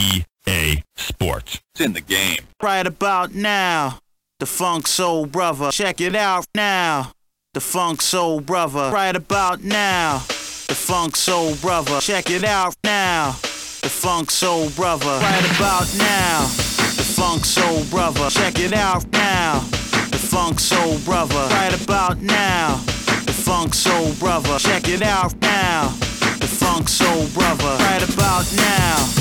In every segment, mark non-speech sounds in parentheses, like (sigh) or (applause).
EA Sports. It's in the game. Right about now, the Funk Soul Brother. Check it out now. The Funk Soul Brother. Right about now, the Funk Soul Brother. Check it out now. The Funk Soul Brother. Right about now, the Funk Soul Brother. Check it out now. The Funk Soul Brother. Right about now, the Funk Soul Brother. Check it out now. The Funk Soul Brother. Right about now.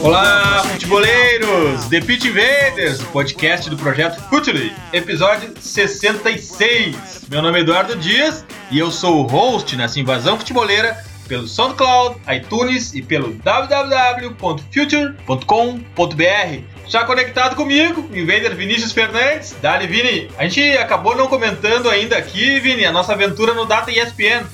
Olá, out futeboleiros! The Pitch Invaders, podcast do projeto Futuri, episódio 66. Meu nome é Eduardo Dias e eu sou o host nessa invasão futeboleira pelo SoundCloud, iTunes e pelo www.future.com.br. Já conectado comigo, Invader Vinícius Fernandes. Dali, Vini. A gente acabou não comentando ainda aqui, Vini, a nossa aventura no Data ESPN.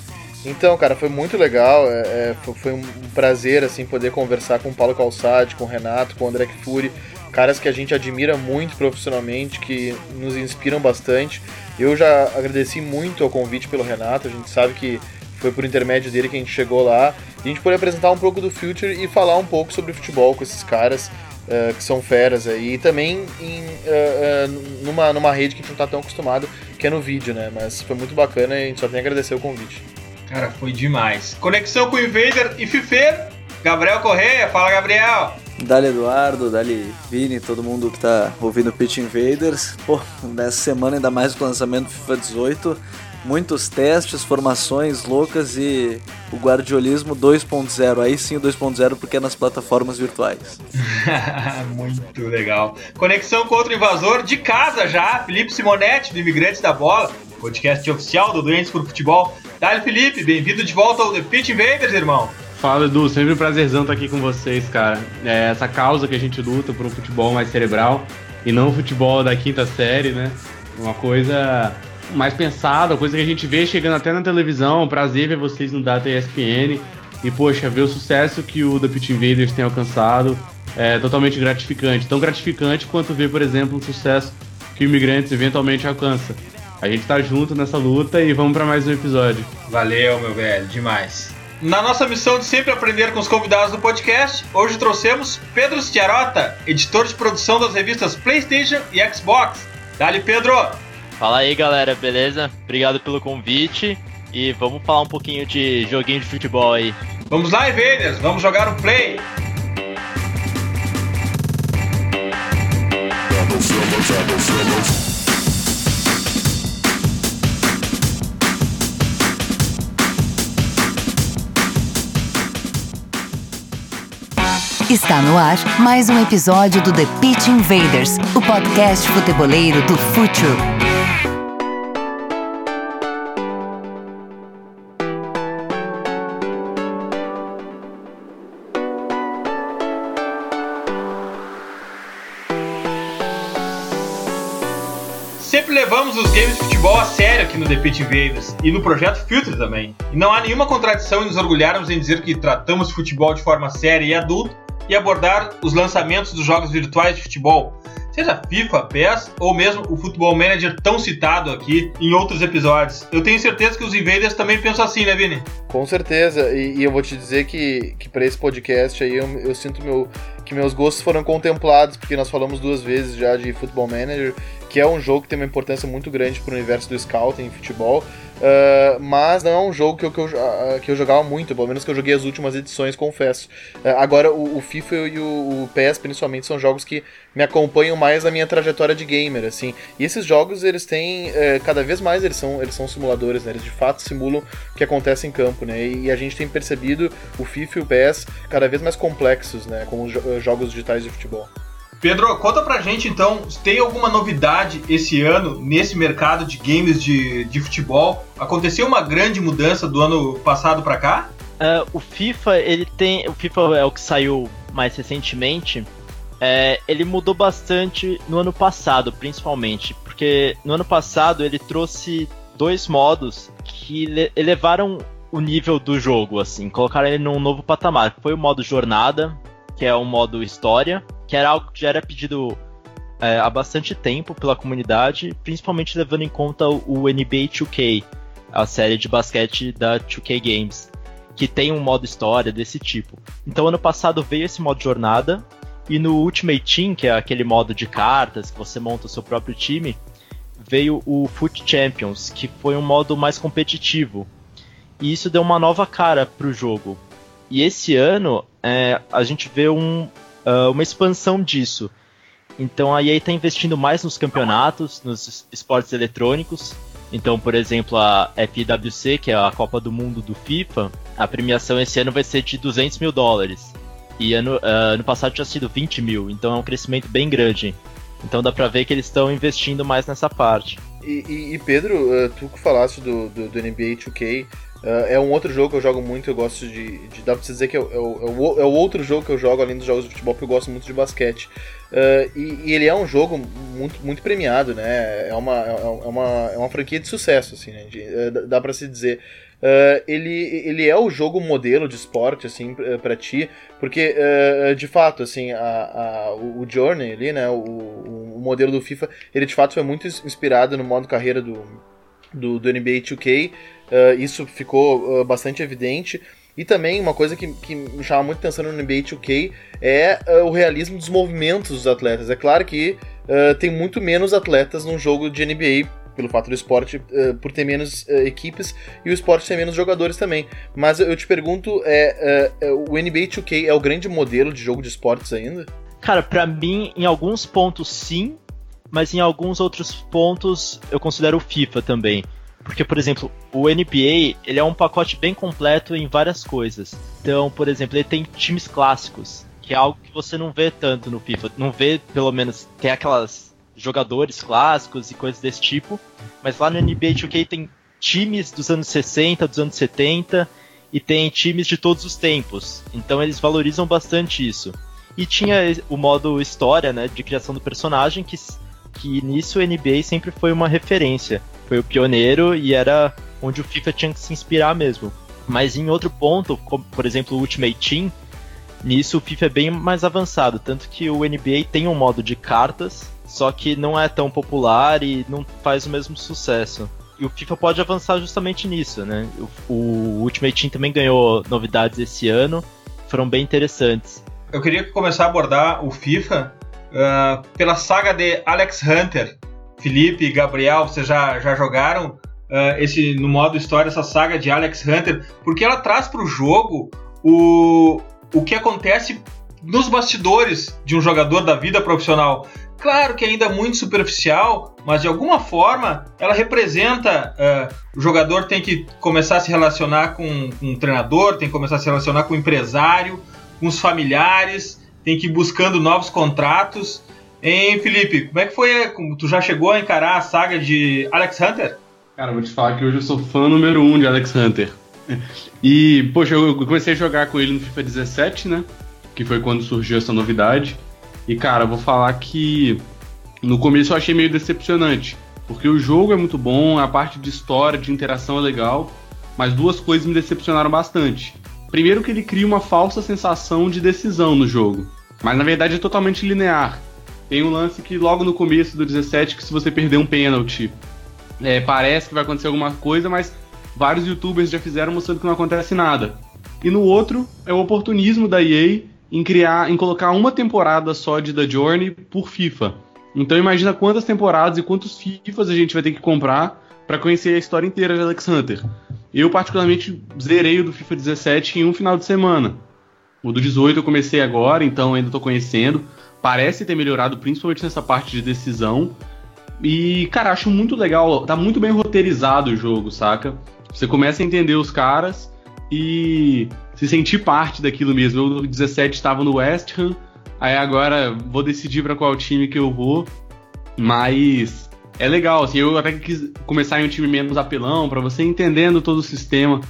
Então, cara, foi muito legal. é, é, foi, um prazer assim poder conversar com o Paulo Calçade, com o Renato, com o André Kfouri, caras que a gente admira muito profissionalmente, que nos inspiram bastante. Eu já agradeci muito ao convite pelo Renato. A gente sabe que foi por intermédio dele que a gente chegou lá. E a gente poder apresentar um pouco do Future e falar um pouco sobre futebol com esses caras. é, que são feras aí, e também em, é, é, numa, numa rede que a gente não tá tão acostumado, que é no vídeo, né? Mas foi muito bacana e a gente só tem a agradecer o convite. Cara, foi demais. Conexão com o Invader e Fifer, Gabriel Correia. Fala, Gabriel. Dali Eduardo, Dali Vini, todo mundo que tá ouvindo o Pitch Invaders. Pô, nessa semana ainda mais com o lançamento do FIFA 18, muitos testes, formações loucas e o guardiolismo 2.0. Aí sim o 2.0 porque é nas plataformas virtuais. (laughs) Muito legal. Conexão com outro invasor de casa já, Felipe Simonetti, do Imigrantes da Bola, podcast oficial do Doentes por Futebol. Dali, Felipe, bem-vindo de volta ao The Pitch Invaders, irmão. Fala Edu, sempre um prazerzão estar aqui com vocês, cara. É essa causa que a gente luta por um futebol mais cerebral e não o futebol da quinta série, né? Uma coisa mais pensada, coisa que a gente vê chegando até na televisão. Prazer ver vocês no Data ESPN. E, poxa, ver o sucesso que o The Pitch Invaders tem alcançado é totalmente gratificante. Tão gratificante quanto ver, por exemplo, o sucesso que o Imigrantes eventualmente alcança. A gente tá junto nessa luta e vamos para mais um episódio. Valeu, meu velho, demais. Na nossa missão de sempre aprender com os convidados do podcast, hoje trouxemos Pedro Stiarota, editor de produção das revistas PlayStation e Xbox. Dali, Pedro! Fala aí galera, beleza? Obrigado pelo convite e vamos falar um pouquinho de joguinho de futebol aí. Vamos lá, Invaders, vamos jogar um play! Está no ar mais um episódio do The Pitch Invaders, o podcast futeboleiro do Futuro. Sempre levamos os games de futebol a sério aqui no The Pitch Invaders e no projeto Filter também. E não há nenhuma contradição em nos orgulharmos em dizer que tratamos futebol de forma séria e adulta e abordar os lançamentos dos jogos virtuais de futebol, seja FIFA, PES ou mesmo o Football Manager tão citado aqui em outros episódios. Eu tenho certeza que os Invaders também pensam assim, né, Vini? Com certeza, e, e eu vou te dizer que, que para esse podcast aí eu, eu sinto meu, que meus gostos foram contemplados, porque nós falamos duas vezes já de Football Manager, que é um jogo que tem uma importância muito grande para o universo do scouting em futebol, uh, mas não é um jogo que eu, que, eu, uh, que eu jogava muito, pelo menos que eu joguei as últimas edições, confesso. Uh, agora, o, o, FIFA e o, o PES, principalmente, são jogos que me acompanham mais na minha trajetória de gamer, assim. E esses jogos, eles têm, cada vez mais, eles são, eles são simuladores, né? Eles de fato simulam o que acontece em campo, né? E, a gente tem percebido o FIFA e o PES cada vez mais complexos, né? Como jo jogos digitais de futebol. Pedro, conta pra gente então, tem alguma novidade esse ano nesse mercado de games de, de futebol? Aconteceu uma grande mudança do ano passado para cá? Uh, o FIFA, ele tem. O FIFA é o que saiu mais recentemente. É, ele mudou bastante no ano passado, principalmente. Porque no ano passado ele trouxe dois modos que elevaram o nível do jogo, assim, colocaram ele num novo patamar. Foi o modo jornada, que é um modo história, que era algo que já era pedido é, há bastante tempo pela comunidade, principalmente levando em conta o NBA 2K, a série de basquete da 2K Games. que tem um modo história desse tipo. Então ano passado veio esse modo jornada e no Ultimate Team, que é aquele modo de cartas que você monta o seu próprio time, veio o Foot Champions, que foi um modo mais competitivo. E isso deu uma nova cara pro jogo. E esse ano é, a gente vê um, uh, uma expansão disso. Então a EA está investindo mais nos campeonatos, nos esportes eletrônicos. Então, por exemplo, a FWC, que é a Copa do Mundo do FIFA, a premiação esse ano vai ser de 200 mil dólares. E ano, uh, ano passado tinha sido 20 mil, então é um crescimento bem grande. Então dá pra ver que eles estão investindo mais nessa parte. E, e, e Pedro, uh, tu que falaste do, do, do NBA 2K, Uh, é um outro jogo que eu jogo muito, eu gosto de. de dá pra dizer que é, é, é, o, é, o, outro jogo que eu jogo, além dos jogos de futebol, porque eu gosto muito de basquete. Uh, e, e, ele é um jogo muito, muito premiado, né? É uma, é, é uma, é uma franquia de sucesso, assim, né? De, dá pra se dizer. Uh, ele, ele é o jogo modelo de esporte, assim, para ti, porque, uh, de fato, assim, a, a, o Journey ali, né, o, o, modelo do FIFA, ele de fato foi muito inspirado no modo carreira do, do, do NBA 2K, uh, isso ficou bastante evidente, e também uma coisa que, que me chama muito atenção no NBA 2K é o realismo dos movimentos dos atletas. É claro que tem muito menos atletas num jogo de NBA pelo fato do esporte uh, por ter menos uh, equipes e o esporte ter menos jogadores também. Mas eu te pergunto, é, uh, o NBA 2K é o grande modelo de jogo de esportes ainda? Cara, para mim, em alguns pontos sim, mas em alguns outros pontos eu considero o FIFA também. Porque, por exemplo, o NBA ele é um pacote bem completo em várias coisas. Então, por exemplo, ele tem times clássicos, que é algo que você não vê tanto no FIFA. Não vê, pelo menos, tem aquelas jogadores clássicos e coisas desse tipo. Mas lá no NBA 2K tem times dos anos 60, dos anos 70 e tem times de todos os tempos. Então eles valorizam bastante isso. E tinha o modo história, né, de criação do personagem que que nisso o NBA sempre foi uma referência. Foi o pioneiro e era onde o FIFA tinha que se inspirar mesmo. Mas em outro ponto, como, por exemplo o Ultimate Team, nisso o FIFA é bem mais avançado, tanto que o NBA tem um modo de cartas só que não é tão popular e não faz o mesmo sucesso. E o FIFA pode avançar justamente nisso, né? O, o Ultimate Team também ganhou novidades esse ano, foram bem interessantes. Eu queria começar a abordar o FIFA uh, pela saga de Alex Hunter. Felipe e Gabriel, vocês já, já jogaram uh, esse no modo história essa saga de Alex Hunter? Porque ela traz para o jogo o, o que acontece nos bastidores de um jogador da vida profissional. Claro que ainda muito superficial, mas de alguma forma ela representa. Uh, o jogador tem que começar a se relacionar com, com um treinador, tem que começar a se relacionar com um empresário, com os familiares, tem que ir buscando novos contratos. Hein, Felipe, como é que foi? Tu já chegou a encarar a saga de Alex Hunter? Cara, vou te falar que hoje eu sou fã número um de Alex Hunter. E, poxa, eu comecei a jogar com ele no FIFA 17, né? Que foi quando surgiu essa novidade. E cara, vou falar que no começo eu achei meio decepcionante, porque o jogo é muito bom, a parte de história, de interação é legal, mas duas coisas me decepcionaram bastante. Primeiro que ele cria uma falsa sensação de decisão no jogo, mas na verdade é totalmente linear. Tem um lance que logo no começo do 17 que se você perder um pênalti, é, parece que vai acontecer alguma coisa, mas vários youtubers já fizeram mostrando que não acontece nada. E no outro é o oportunismo da EA em criar, em colocar uma temporada só de The Journey por FIFA. Então imagina quantas temporadas e quantos FIFAs a gente vai ter que comprar para conhecer a história inteira de Alex Hunter. Eu particularmente zerei o do FIFA 17 em um final de semana. O do 18 eu comecei agora, então ainda estou conhecendo. Parece ter melhorado principalmente nessa parte de decisão. E, cara, acho muito legal, tá muito bem roteirizado o jogo, saca? Você começa a entender os caras e se sentir parte daquilo mesmo. Eu no 17 estava no West Ham, aí agora vou decidir para qual time que eu vou, mas é legal, assim, eu até quis começar em um time menos apelão, para você entendendo todo o sistema,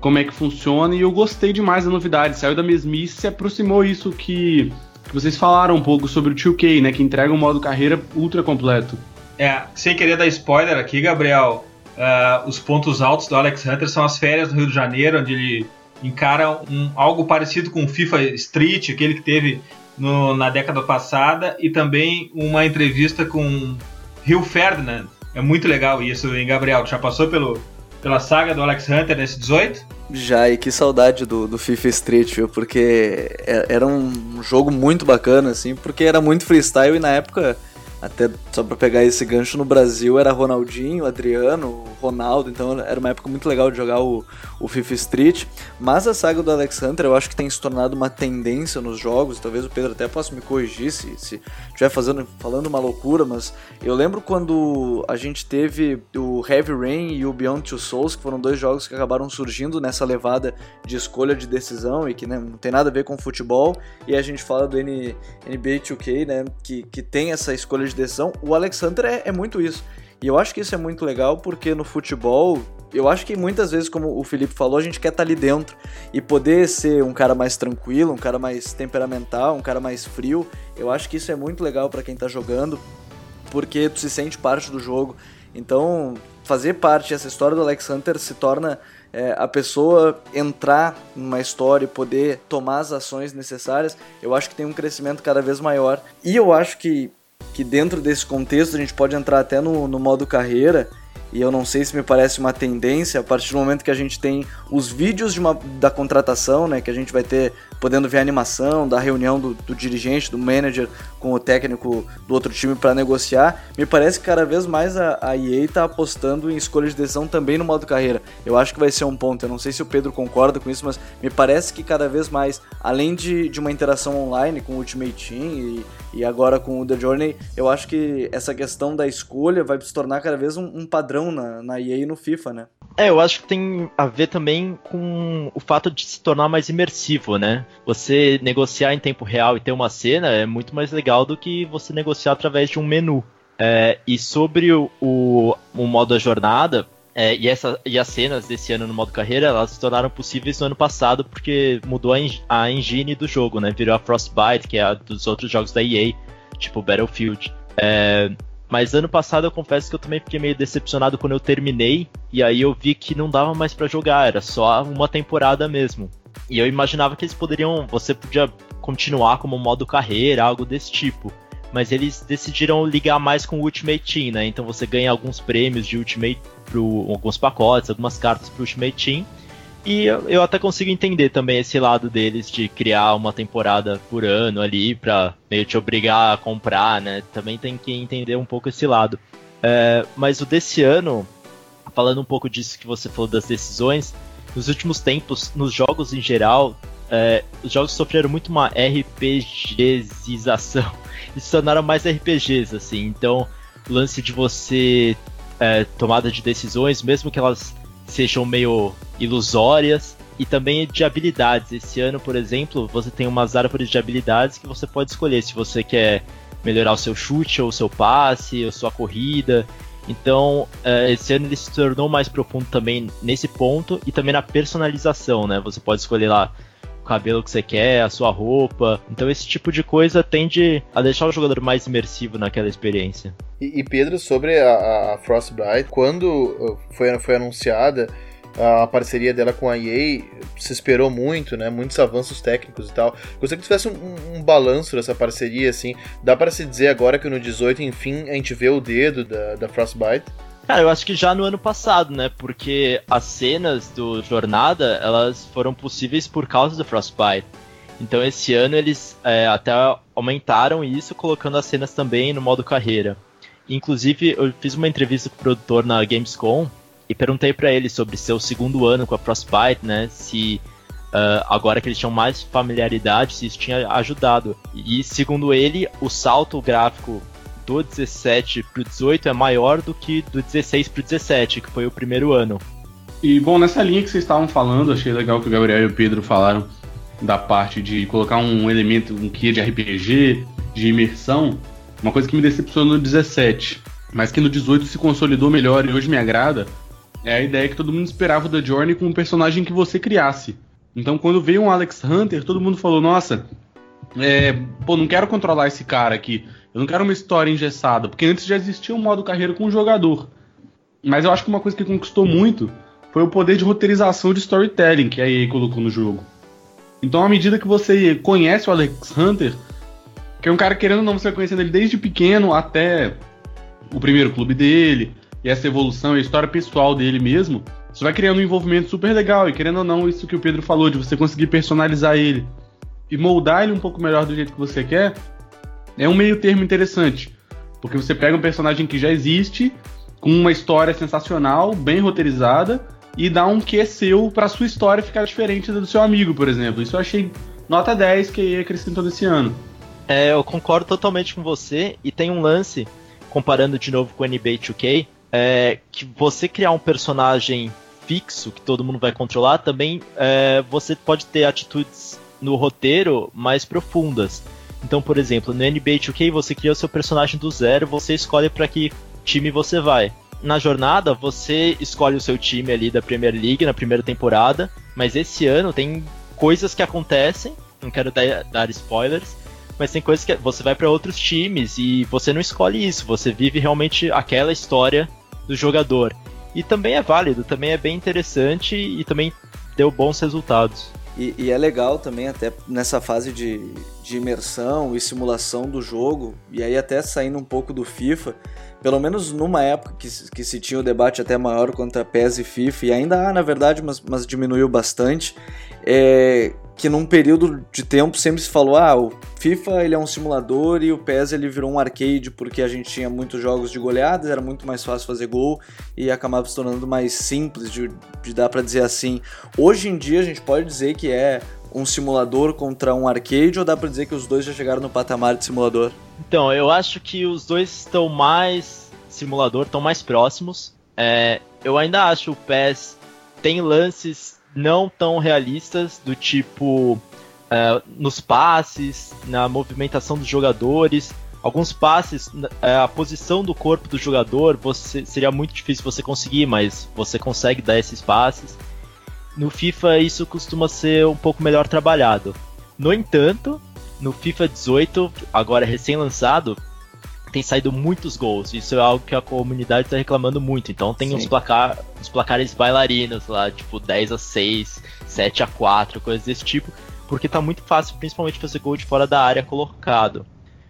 como é que funciona, e eu gostei demais da novidade, saiu da mesmice e se aproximou isso que, que vocês falaram um pouco sobre o 2K, né, que entrega um modo carreira ultra completo. É, sem querer dar spoiler aqui, Gabriel, uh, os pontos altos do Alex Hunter são as férias no Rio de Janeiro, onde ele encara um, algo parecido com o FIFA Street, aquele que teve no, na década passada, e também uma entrevista com Rio Ferdinand. É muito legal isso, hein, Gabriel? Tu já passou pelo, pela saga do Alex Hunter nesse 18? Já, e que saudade do, do FIFA Street, viu? Porque é, era um jogo muito bacana, assim, porque era muito freestyle e na época até só para pegar esse gancho no Brasil era Ronaldinho, Adriano, Ronaldo, então era uma época muito legal de jogar o, o FIFA Street. Mas a saga do Alex Hunter eu acho que tem se tornado uma tendência nos jogos. Talvez o Pedro até possa me corrigir se estiver fazendo, falando uma loucura, mas eu lembro quando a gente teve o Heavy Rain e o Beyond Two Souls, que foram dois jogos que acabaram surgindo nessa levada de escolha de decisão e que né, não tem nada a ver com futebol. E a gente fala do N, NBA 2K, né, que, que tem essa escolha de decisão, o Alex Hunter é, é muito isso. E eu acho que isso é muito legal porque no futebol eu acho que muitas vezes, como o Felipe falou, a gente quer estar tá ali dentro e poder ser um cara mais tranquilo, um cara mais temperamental, um cara mais frio. Eu acho que isso é muito legal para quem tá jogando, porque tu se sente parte do jogo. Então, fazer parte dessa história do Alex Hunter se torna é, a pessoa entrar numa história e poder tomar as ações necessárias. Eu acho que tem um crescimento cada vez maior. E eu acho que que dentro desse contexto a gente pode entrar até no, no modo carreira e eu não sei se me parece uma tendência a partir do momento que a gente tem os vídeos de uma, da contratação, né, que a gente vai ter podendo ver a animação da reunião do, do dirigente, do manager com o técnico do outro time para negociar, me parece que cada vez mais a, a EA está apostando em escolha de decisão também no modo carreira. Eu acho que vai ser um ponto, eu não sei se o Pedro concorda com isso, mas me parece que cada vez mais, além de, de uma interação online com o Ultimate Team e, e agora com o The Journey, eu acho que essa questão da escolha vai se tornar cada vez um, um padrão na, na EA e no FIFA, né? É, eu acho que tem a ver também com o fato de se tornar mais imersivo, né? Você negociar em tempo real e ter uma cena é muito mais legal do que você negociar através de um menu. É, e sobre o, o, o modo da jornada, é, e, essa, e as cenas desse ano no modo carreira, elas se tornaram possíveis no ano passado porque mudou a, a engine do jogo, né? Virou a Frostbite, que é a dos outros jogos da EA, tipo Battlefield. É, mas ano passado eu confesso que eu também fiquei meio decepcionado quando eu terminei e aí eu vi que não dava mais para jogar, era só uma temporada mesmo. E eu imaginava que eles poderiam, você podia continuar como modo carreira, algo desse tipo. Mas eles decidiram ligar mais com o Ultimate Team, né? Então você ganha alguns prêmios de Ultimate pro alguns pacotes, algumas cartas pro Ultimate Team. E eu, eu, até consigo entender também esse lado deles de criar uma temporada por ano ali pra meio te obrigar a comprar, né? Também tem que entender um pouco esse lado. É, mas o desse ano, falando um pouco disso que você falou das decisões, nos últimos tempos, nos jogos em geral, é, os jogos sofreram muito uma RPGização. (laughs) Eles se tornaram mais RPGs, assim. Então, o lance de você é, tomada de decisões, mesmo que elas sejam meio ilusórias, e também de habilidades. Esse ano, por exemplo, você tem umas árvores de habilidades que você pode escolher se você quer melhorar o seu chute, ou o seu passe, ou sua corrida. Então, é, esse ano ele se tornou mais profundo também nesse ponto e também na personalização, né? Você pode escolher lá cabelo que você quer, a sua roupa. Então esse tipo de coisa tende a deixar o jogador mais imersivo naquela experiência. E, e Pedro, sobre a, a Frostbite, quando uh, foi, foi anunciada a parceria dela com a EA, se esperou muito, né? Muitos avanços técnicos e tal. Gostaria que tivesse um, um balanço dessa parceria, assim. Dá para se dizer agora que no 18, enfim, a gente vê o dedo da, da Frostbite? Cara, eu acho que já no ano passado, né? Porque as cenas do Jornada, elas foram possíveis por causa do Frostbite. Então esse ano eles é, até aumentaram isso, colocando as cenas também no modo carreira. Inclusive, eu fiz uma entrevista com o produtor na Gamescom e perguntei para ele sobre seu segundo ano com a Frostbite, né? Se uh, agora que eles tinham mais familiaridade, se isso tinha ajudado. E segundo ele, o salto gráfico do 17 pro 18 é maior do que do 16 pro 17, que foi o primeiro ano. E bom, nessa linha que vocês estavam falando, achei legal que o Gabriel e o Pedro falaram da parte de colocar um elemento, um quê de RPG, de imersão, uma coisa que me decepcionou no 17, mas que no 18 se consolidou melhor e hoje me agrada, é a ideia que todo mundo esperava da Journey com um personagem que você criasse. Então quando veio um Alex Hunter, todo mundo falou, nossa, é, pô, não quero controlar esse cara aqui. Eu não quero uma história engessada, porque antes já existia um modo carreira com o jogador. Mas eu acho que uma coisa que conquistou muito foi o poder de roteirização de storytelling que a EA colocou no jogo. Então, à medida que você conhece o Alex Hunter, que é um cara querendo ou não, você vai conhecendo ele desde pequeno até o primeiro clube dele, e essa evolução a história pessoal dele mesmo, Você vai criando um envolvimento super legal, e querendo ou não, isso que o Pedro falou, de você conseguir personalizar ele e moldar ele um pouco melhor do jeito que você quer, é um meio termo interessante. Porque você pega um personagem que já existe, com uma história sensacional, bem roteirizada, e dá um quê seu pra sua história ficar diferente da do seu amigo, por exemplo. Isso eu achei nota 10 que aí acrescentou nesse ano. É, eu concordo totalmente com você, e tem um lance, comparando de novo com o NBA 2K, é, que você criar um personagem fixo que todo mundo vai controlar, também é, você pode ter atitudes no roteiro mais profundas. Então, por exemplo, no NBA 2K você cria o seu personagem do zero, você escolhe para que time você vai. Na jornada, você escolhe o seu time ali da Premier League na primeira temporada, mas esse ano tem coisas que acontecem, não quero dar, dar spoilers, mas tem coisas que você vai para outros times e você não escolhe isso, você vive realmente aquela história do jogador. E também é válido, também é bem interessante e também deu bons resultados. E, e, é legal também, até nessa fase de, de imersão e simulação do jogo, e aí até saindo um pouco do FIFA, pelo menos numa época que, que se tinha o debate até maior contra PES e FIFA, e ainda há na verdade, mas, mas diminuiu bastante, é, que num período de tempo sempre se falou, ah, o FIFA ele é um simulador e o PES ele virou um arcade porque a gente tinha muitos jogos de goleadas, era muito mais fácil fazer gol e acabava se tornando mais simples de, de dar para dizer assim. Hoje em dia a gente pode dizer que é um simulador contra um arcade ou dá para dizer que os dois já chegaram no patamar de simulador? Então, eu acho que os dois estão mais simulador, estão mais próximos. É, eu ainda acho o PES tem lances não tão realistas, do tipo uh, nos passes, na movimentação dos jogadores. Alguns passes, uh, a posição do corpo do jogador você, seria muito difícil você conseguir, mas você consegue dar esses passes. No FIFA isso costuma ser um pouco melhor trabalhado. No entanto, no FIFA 18, agora recém-lançado, tem saído muitos gols. Isso é algo que a comunidade está reclamando muito. Então tem uns, placar, uns placares bailarinos lá, tipo 10 a 6, 7 a 4, coisas desse tipo. Porque tá muito fácil, principalmente fazer gol de fora da área colocado.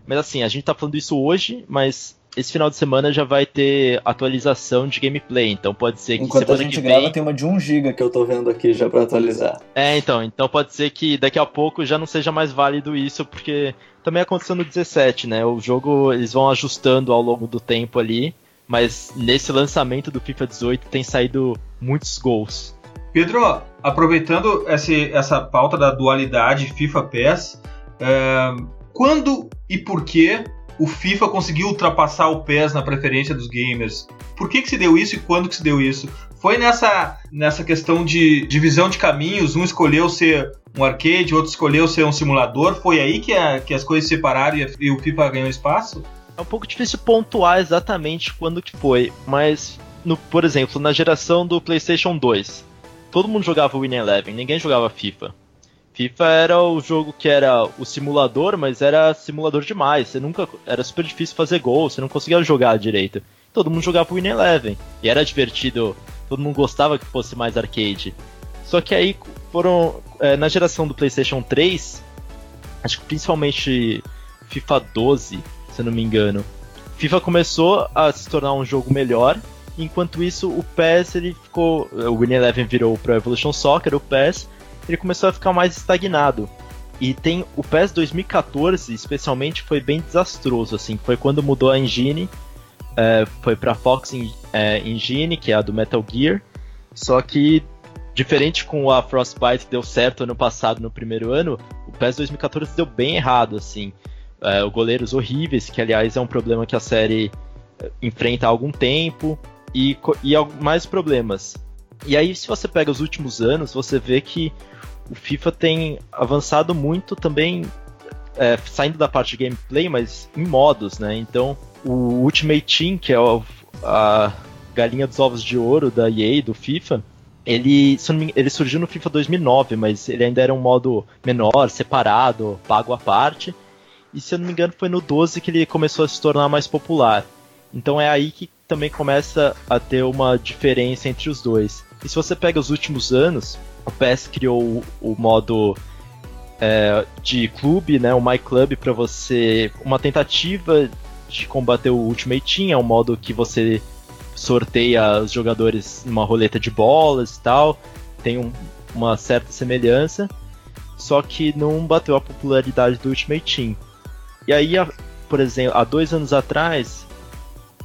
Mas assim, a gente tá falando isso hoje, mas esse final de semana já vai ter atualização de gameplay, então pode ser que Enquanto a gente que grava vem... tem uma de 1 GB que eu tô vendo aqui já para atualizar. É, então, então pode ser que daqui a pouco já não seja mais válido isso, porque também aconteceu no 17, né? O jogo eles vão ajustando ao longo do tempo ali, mas nesse lançamento do FIFA 18 tem saído muitos gols. Pedro, aproveitando esse, essa pauta da dualidade FIFA PES, é, quando e por que o FIFA conseguiu ultrapassar o PES na preferência dos gamers. Por que, que se deu isso e quando que se deu isso? Foi nessa, nessa questão de divisão de caminhos, um escolheu ser um arcade, outro escolheu ser um simulador, foi aí que, a, que as coisas se separaram e, e o FIFA ganhou espaço? É um pouco difícil pontuar exatamente quando que foi, mas, no, por exemplo, na geração do PlayStation 2, todo mundo jogava Winning Eleven, ninguém jogava FIFA. FIFA era o jogo que era o simulador, mas era simulador demais. Você nunca era super difícil fazer gol, você não conseguia jogar direito. Todo mundo jogava Win Eleven e era divertido. Todo mundo gostava que fosse mais arcade. Só que aí foram é, na geração do PlayStation 3, acho que principalmente FIFA 12, se não me engano. FIFA começou a se tornar um jogo melhor. Enquanto isso, o PES ele ficou, o Win Eleven virou o Pro Evolution Soccer, o PES ele começou a ficar mais estagnado. E tem o PES 2014, especialmente, foi bem desastroso, assim, foi quando mudou a engine, é, foi para Fox é, Engine, que é a do Metal Gear, só que diferente com a Frostbite que deu certo ano passado no primeiro ano, o PES 2014 deu bem errado, assim, é, goleiros horríveis, que aliás é um problema que a série é, enfrenta há algum tempo, e, e mais problemas. E aí, se você pega os últimos anos, você vê que o FIFA tem avançado muito também, é, saindo da parte de gameplay, mas em modos, né? Então, o Ultimate Team, que é a galinha dos ovos de ouro da EA, do FIFA, ele, ele surgiu no FIFA 2009, mas ele ainda era um modo menor, separado, pago à parte. E se eu não me engano, foi no 12 que ele começou a se tornar mais popular. Então é aí que também começa a ter uma diferença entre os dois. E se você pega os últimos anos, o PES criou o, modo é, de clube, né, o My Club, para você. Uma tentativa de combater o Ultimate Team, é um modo que você sorteia os jogadores numa roleta de bolas e tal. Tem um, uma certa semelhança. Só que não bateu a popularidade do Ultimate Team. E aí, a, por exemplo, há dois anos atrás,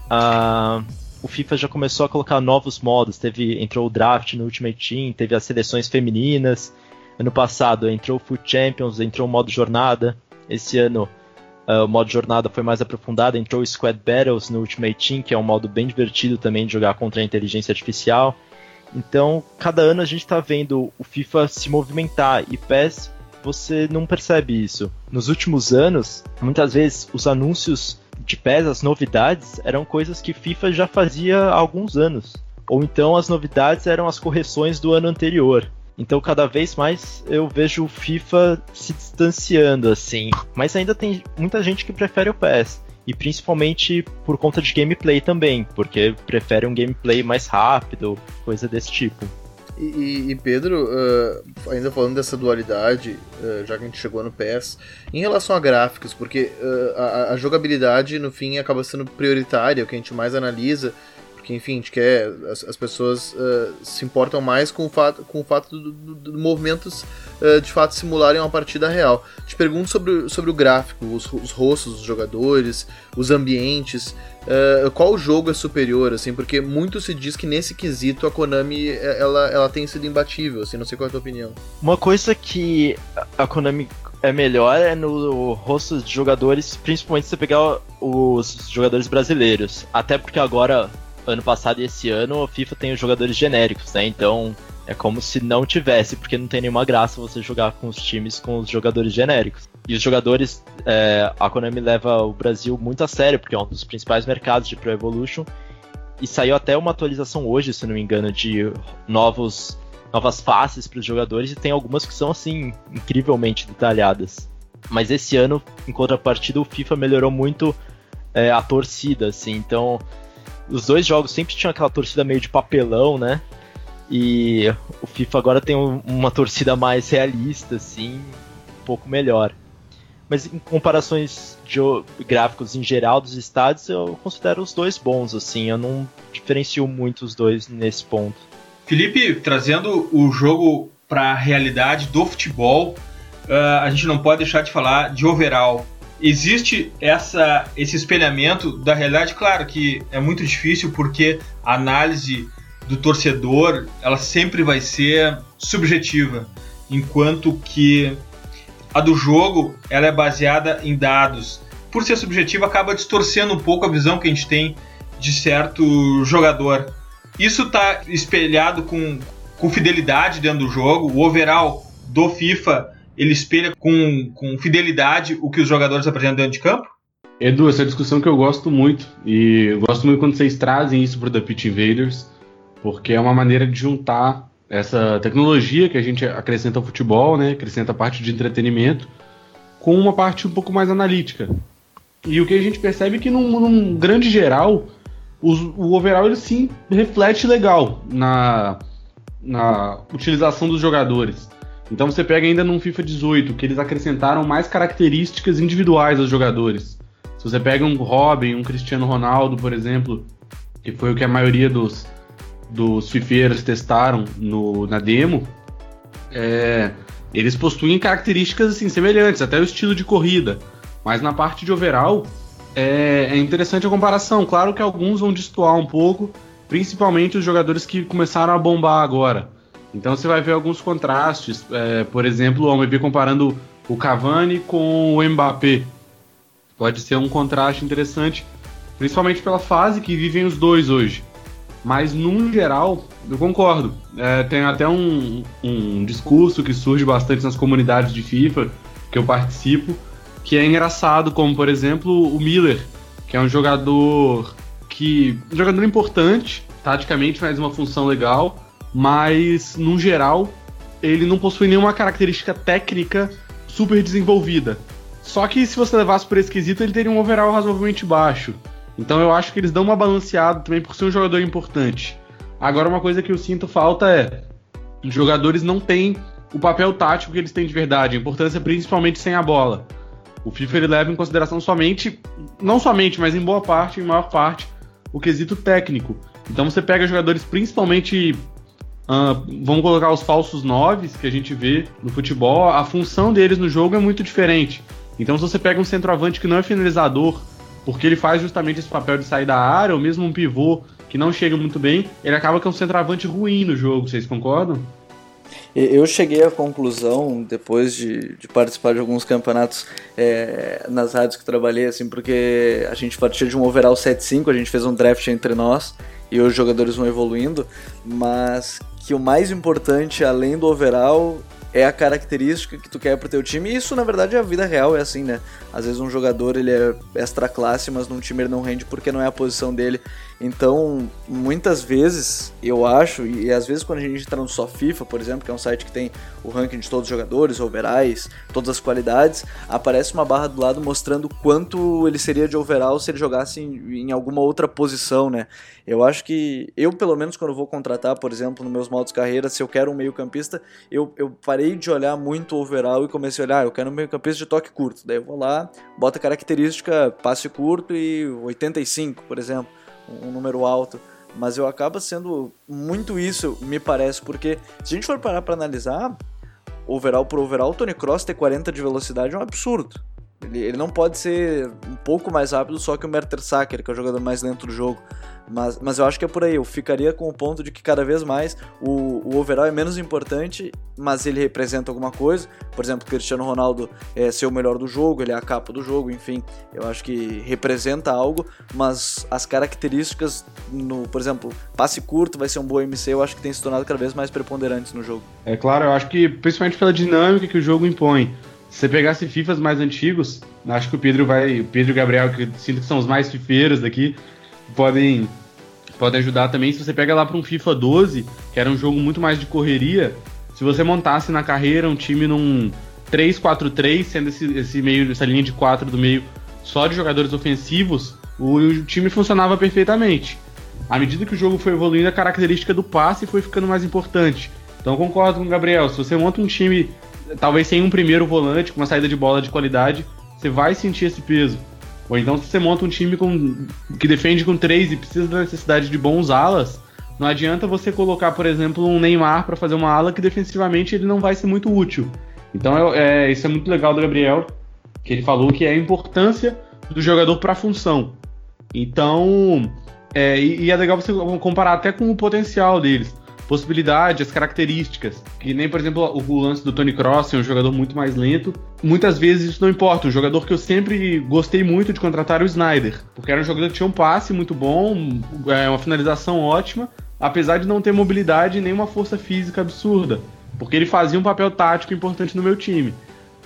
a, o FIFA já começou a colocar novos modos. Teve, entrou o draft no Ultimate Team, teve as seleções femininas. Ano passado entrou o Foot Champions, entrou o modo jornada. Esse ano uh, o modo jornada foi mais aprofundado, entrou Squad Battles no Ultimate Team, que é um modo bem divertido também de jogar contra a inteligência artificial. Então, cada ano a gente está vendo o FIFA se movimentar e PES você não percebe isso. Nos últimos anos, muitas vezes os anúncios de PES, as novidades, eram coisas que FIFA já fazia há alguns anos. Ou então as novidades eram as correções do ano anterior. Então cada vez mais eu vejo o FIFA se distanciando assim. Mas ainda tem muita gente que prefere o PES. E principalmente por conta de gameplay também, porque prefere um gameplay mais rápido, coisa desse tipo. E, e Pedro, uh, ainda falando dessa dualidade, uh, já que a gente chegou no PES, em relação a gráficos, porque uh, a, a, jogabilidade no fim acaba sendo prioritária, o que a gente mais analisa, porque enfim, a gente quer. As, as pessoas uh, se importam mais com o fato, com o fato do, do, do movimentos uh, de fato simularem uma partida real. Te pergunto sobre, sobre o gráfico, os, os rostos dos jogadores, os ambientes. Uh, qual jogo é superior, assim, porque muito se diz que nesse quesito a Konami ela, ela tem sido imbatível, assim, não sei qual é a tua opinião. Uma coisa que a Konami é melhor é no rosto de jogadores, principalmente se você pegar os jogadores brasileiros. Até porque agora ano passado e esse ano, a FIFA tem os jogadores genéricos, né? Então é como se não tivesse, porque não tem nenhuma graça você jogar com os times com os jogadores genéricos. E os jogadores, é, a Konami leva o Brasil muito a sério, porque é um dos principais mercados de Pro Evolution. E saiu até uma atualização hoje, se não me engano, de novos, novas faces para os jogadores, e tem algumas que são, assim, incrivelmente detalhadas. Mas esse ano, em contrapartida, o FIFA melhorou muito é, a torcida, assim, então os dois jogos sempre tinham aquela torcida meio de papelão, né? E o FIFA agora tem uma torcida mais realista, assim, um pouco melhor. Mas em comparações gráficos em geral dos estádios, eu considero os dois bons, assim, eu não diferencio muito os dois nesse ponto. Felipe, trazendo o jogo para a realidade do futebol, uh, a gente não pode deixar de falar de overall existe essa, esse espelhamento da realidade. Claro que é muito difícil porque a análise do torcedor ela sempre vai ser subjetiva, enquanto que a do jogo ela é baseada em dados. Por ser subjetiva, acaba distorcendo um pouco a visão que a gente tem de certo jogador. Isso está espelhado com, com fidelidade dentro do jogo. O overall do FIFA ele espelha com, com fidelidade o que os jogadores apresentam dentro de campo? Edu, essa é discussão que eu gosto muito. E eu gosto muito quando vocês trazem isso para o The Pitch Invaders, porque é uma maneira de juntar essa tecnologia que a gente acrescenta ao futebol, né, acrescenta a parte de entretenimento, com uma parte um pouco mais analítica. E o que a gente percebe é que, num, num grande geral, os, o overall ele sim reflete legal na, na utilização dos jogadores. Então você pega ainda num FIFA 18, que eles acrescentaram mais características individuais aos jogadores. Se você pega um Robin, um Cristiano Ronaldo, por exemplo, que foi o que a maioria dos, dos fifeiros testaram no, na demo, é, eles possuem características assim, semelhantes, até o estilo de corrida. Mas na parte de overall, é, é interessante a comparação. Claro que alguns vão destoar um pouco, principalmente os jogadores que começaram a bombar agora. Então você vai ver alguns contrastes. É, por exemplo, vamos ver comparando o Cavani com o Mbappé. Pode ser um contraste interessante, principalmente pela fase que vivem os dois hoje. Mas, num geral, eu concordo. É, tem até um, um discurso que surge bastante nas comunidades de FIFA que eu participo, que é engraçado, como, por exemplo, o Miller, que é um jogador que. um jogador importante, taticamente faz uma função legal, mas no geral ele não possui nenhuma característica técnica super desenvolvida. Só que se você levasse por esse quesito, ele teria um overall razoavelmente baixo. Então eu acho que eles dão uma balanceada também por ser um jogador importante. Agora uma coisa que eu sinto falta é os jogadores não têm o papel tático que eles têm de verdade, a importância principalmente sem a bola. O FIFA ele leva em consideração somente, não somente, mas em boa parte, em maior parte, o quesito técnico. Então você pega jogadores principalmente. Uh, vamos colocar os falsos noves que a gente vê no futebol, a função deles no jogo é muito diferente. Então, se você pega um centroavante que não é finalizador, porque ele faz justamente esse papel de sair da área, ou mesmo um pivô que não chega muito bem, ele acaba que é um centroavante ruim no jogo, vocês concordam? Eu cheguei à conclusão, depois de, de participar de alguns campeonatos é, nas rádios que trabalhei, assim, porque a gente partia de um overall 7-5, a gente fez um draft entre nós e os jogadores vão evoluindo, mas que o mais importante, além do overall, é a característica que tu quer pro teu time. E isso, na verdade, é a vida real, é assim, né? Às vezes um jogador ele é extra classe, mas num time ele não rende porque não é a posição dele. Então, muitas vezes, eu acho, e às vezes quando a gente entra no Só FIFA, por exemplo, que é um site que tem o ranking de todos os jogadores, overalls, todas as qualidades, aparece uma barra do lado mostrando quanto ele seria de overall se ele jogasse em, em alguma outra posição, né? Eu acho que, eu pelo menos quando vou contratar, por exemplo, nos meus modos carreira, se eu quero um meio campista, eu, eu parei de olhar muito overall e comecei a olhar, ah, eu quero um meio campista de toque curto. Daí eu vou lá, bota característica passe curto e 85, por exemplo um número alto. Mas eu acaba sendo muito isso, me parece, porque se a gente for parar para analisar, overall por overall, Tony Cross ter 40 de velocidade é um absurdo. Ele, ele não pode ser um pouco mais rápido só que o Mertesacker, que é o jogador mais lento do jogo. Mas, mas eu acho que é por aí. Eu ficaria com o ponto de que cada vez mais o, o overall é menos importante, mas ele representa alguma coisa. Por exemplo, Cristiano Ronaldo é ser o melhor do jogo, ele é a capa do jogo, enfim. Eu acho que representa algo, mas as características, no, por exemplo, passe curto vai ser um bom MC, eu acho que tem se tornado cada vez mais preponderantes no jogo. É claro, eu acho que principalmente pela dinâmica que o jogo impõe. Se você pegasse FIFAs mais antigos, acho que o Pedro vai. O Pedro e o Gabriel, que sinto que são os mais fifeiros daqui, podem, podem ajudar também. Se você pega lá para um FIFA 12, que era um jogo muito mais de correria, se você montasse na carreira um time num 3-4-3, sendo esse, esse meio, essa linha de 4 do meio só de jogadores ofensivos, o, o time funcionava perfeitamente. À medida que o jogo foi evoluindo, a característica do passe foi ficando mais importante. Então concordo com o Gabriel, se você monta um time, talvez sem um primeiro volante, com uma saída de bola de qualidade, você vai sentir esse peso. Ou então se você monta um time com, que defende com três e precisa da necessidade de bons alas, não adianta você colocar, por exemplo, um Neymar para fazer uma ala que defensivamente ele não vai ser muito útil. Então é, é, isso é muito legal do Gabriel, que ele falou que é a importância do jogador para a função. Então, é, e, e é legal você comparar até com o potencial deles possibilidade, as características. Que nem, por exemplo, o, lance do Tony Cross, é um jogador muito mais lento. Muitas vezes isso não importa. Um jogador que eu sempre gostei muito de contratar é o Snyder, porque era um jogador que tinha um passe muito bom, é, uma finalização ótima, apesar de não ter mobilidade nem uma força física absurda, porque ele fazia um papel tático importante no meu time.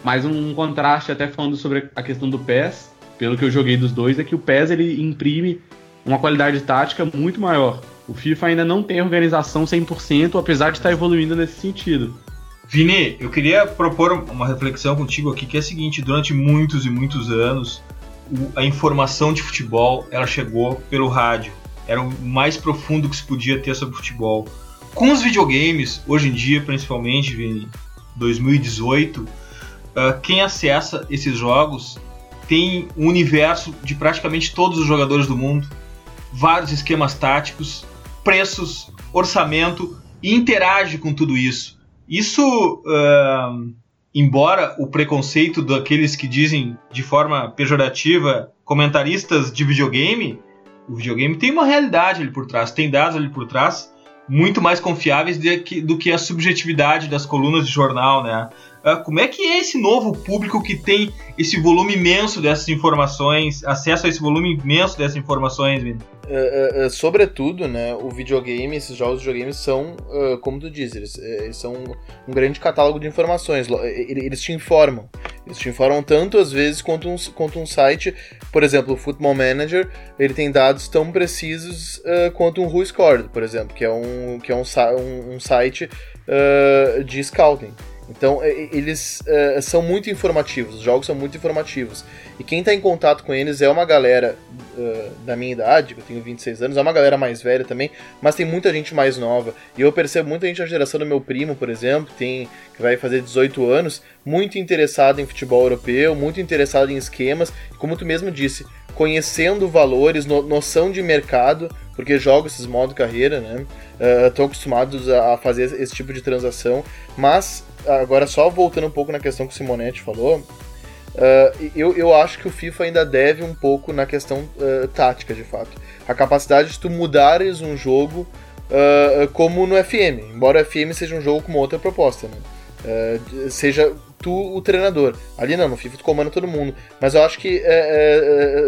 Mas um contraste, até falando sobre a questão do PES, pelo que eu joguei dos dois, é que o PES ele imprime uma qualidade tática muito maior. O FIFA ainda não tem organização 100%, apesar de estar evoluindo nesse sentido. Vini, eu queria propor uma reflexão contigo aqui, que é a seguinte: durante muitos e muitos anos, a informação de futebol ela chegou pelo rádio. Era o mais profundo que se podia ter sobre futebol. Com os videogames, hoje em dia, principalmente, Vini, 2018, ah, quem acessa esses jogos tem um universo de praticamente todos os jogadores do mundo, vários esquemas táticos, preços, orçamento e interage com tudo isso. Isso, uh, embora o preconceito daqueles que dizem de forma pejorativa comentaristas de videogame, o videogame tem uma realidade ali por trás, tem dados ali por trás muito mais confiáveis do que a subjetividade das colunas de jornal, né? Uh, como é que é esse novo público que tem esse volume imenso dessas informações, acesso a esse volume imenso dessas informações, Vini? Uh, uh, sobretudo, né, o videogame, esses jogos de videogame são, uh, como tu diz, eles, eles, são um grande catálogo de informações. Eles te informam. Eles te informam tanto às vezes quanto um, quanto um site, por exemplo, o Football Manager, ele tem dados tão precisos quanto um WhoScored, por exemplo, que é um, que é um, um, um site de scouting. Então, eles uh, são muito informativos, os jogos são muito informativos. E quem está em contato com eles é uma galera uh, da minha idade, eu tenho 26 anos, é uma galera mais velha também, mas tem muita gente mais nova. E eu percebo muita gente da geração do meu primo, por exemplo, tem, que vai fazer 18 anos, muito interessado em futebol europeu, muito interessado em esquemas, como tu mesmo disse, conhecendo valores, no, noção de mercado, porque jogam esses modo carreira, né? Estão uh, acostumados a fazer esse tipo de transação, mas agora só voltando um pouco na questão que o Simonetti falou, uh, eu, eu acho que o FIFA ainda deve um pouco na questão uh, tática, de fato. A capacidade de tu mudares um jogo uh, como no FM, embora o FM seja um jogo com uma outra proposta, né? seja tu o treinador. Ali não, no FIFA tu comanda todo mundo. Mas eu acho que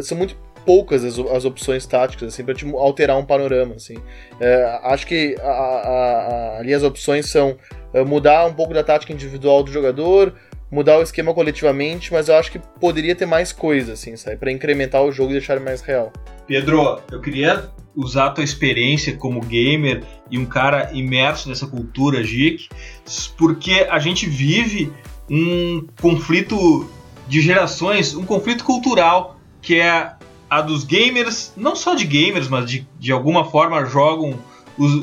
são muito poucas as, as, opções táticas, assim, pra te alterar um panorama, assim. Acho que ali as opções são mudar um pouco da tática individual do jogador, mudar o esquema coletivamente, mas eu acho que poderia ter mais coisa, assim, sabe? Pra incrementar o jogo e deixar ele mais real. Pedro, eu queria usar a tua experiência como gamer e um cara imerso nessa cultura geek, porque a gente vive um conflito de gerações, um conflito cultural, que é a dos gamers, não só de gamers, mas de, de alguma forma jogam os,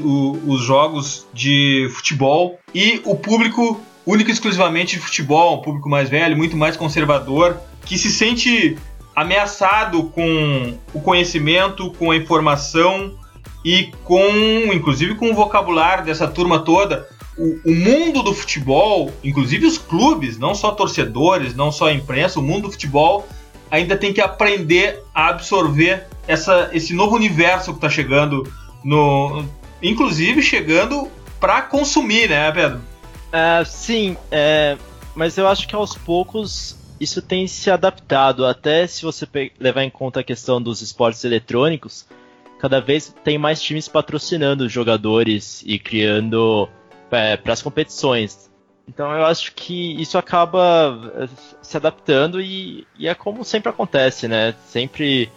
os jogos de futebol e o público único e exclusivamente de futebol, um público mais velho, muito mais conservador, que se sente ameaçado com o conhecimento, com a informação e com, inclusive, com o vocabulário dessa turma toda. O, o, mundo do futebol, inclusive os clubes, não só torcedores, não só a imprensa, o mundo do futebol ainda tem que aprender a absorver essa, esse novo universo que está chegando no, inclusive chegando para consumir, né, Pedro? Uh, sim, é, mas eu acho que aos poucos isso tem se adaptado. Até se você levar em conta a questão dos esportes eletrônicos, cada vez tem mais times patrocinando jogadores e criando é, para as competições. Então eu acho que isso acaba é, se adaptando e, e, é como sempre acontece, né? Sempre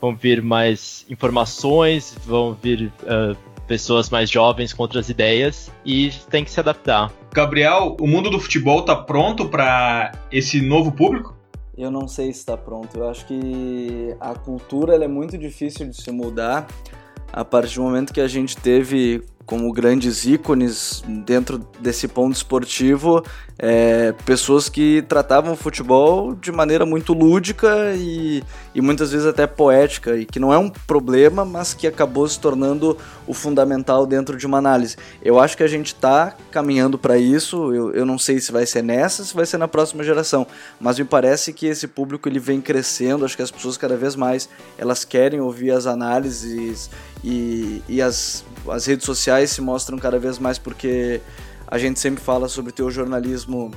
vão vir mais informações, vão vir uh, pessoas mais jovens com outras ideias e tem que se adaptar. Gabriel, o mundo do futebol tá pronto para esse novo público? Eu não sei se está pronto. Eu acho que a cultura é muito difícil de se mudar a partir do momento que a gente teve como grandes ícones dentro desse ponto esportivo, é, pessoas que tratavam o futebol de maneira muito lúdica e, e muitas vezes até poética, e que não é um problema, mas que acabou se tornando o fundamental dentro de uma análise. Eu acho que a gente está caminhando para isso, eu, eu não sei se vai ser nessa, se vai ser na próxima geração, mas me parece que esse público ele vem crescendo, acho que as pessoas cada vez mais elas querem ouvir as análises e, e as, as redes sociais se mostram cada vez mais porque a gente sempre fala sobre ter o jornalismo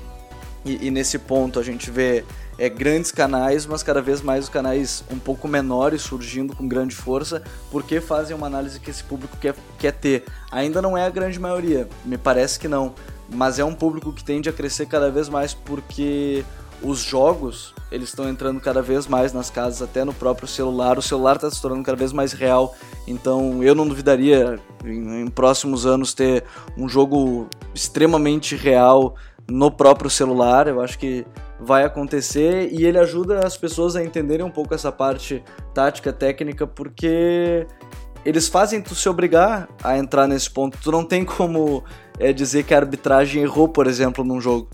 e, e, nesse ponto a gente vê é, grandes canais, mas cada vez mais os canais um pouco menores surgindo com grande força, porque fazem uma análise que esse público quer, quer ter. Ainda não é a grande maioria, me parece que não, mas é um público que tende a crescer cada vez mais porque os jogos eles estão entrando cada vez mais nas casas, até no próprio celular. O celular está se tornando cada vez mais real. Então eu não duvidaria em, em, próximos anos ter um jogo extremamente real no próprio celular. Eu acho que vai acontecer e ele ajuda as pessoas a entenderem um pouco essa parte tática, técnica, porque eles fazem tu se obrigar a entrar nesse ponto. Tu não tem como é, dizer que a arbitragem errou, por exemplo, num jogo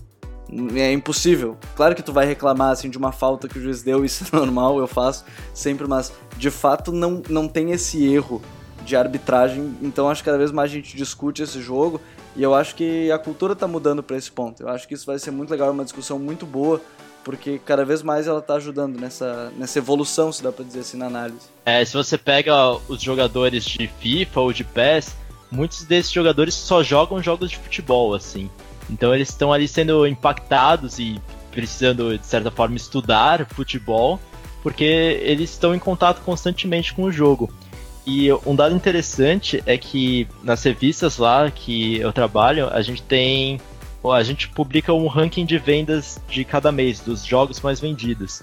é impossível. Claro que tu vai reclamar assim de uma falta que o juiz deu, (laughs) isso é normal, eu faço sempre, mas de fato não, não tem esse erro de arbitragem. Então acho que cada vez mais a gente discute esse jogo e eu acho que a cultura está mudando para esse ponto. Eu acho que isso vai ser muito legal, uma discussão muito boa, porque cada vez mais ela está ajudando nessa, nessa evolução, se dá para dizer assim, na análise. É, se você pega os jogadores de FIFA ou de PES, muitos desses jogadores só jogam jogos de futebol, assim. Então eles estão ali sendo impactados e precisando, de certa forma, estudar futebol, porque eles estão em contato constantemente com o jogo. E um dado interessante é que nas revistas lá que eu trabalho, a gente tem. A gente publica um ranking de vendas de cada mês, dos jogos mais vendidos.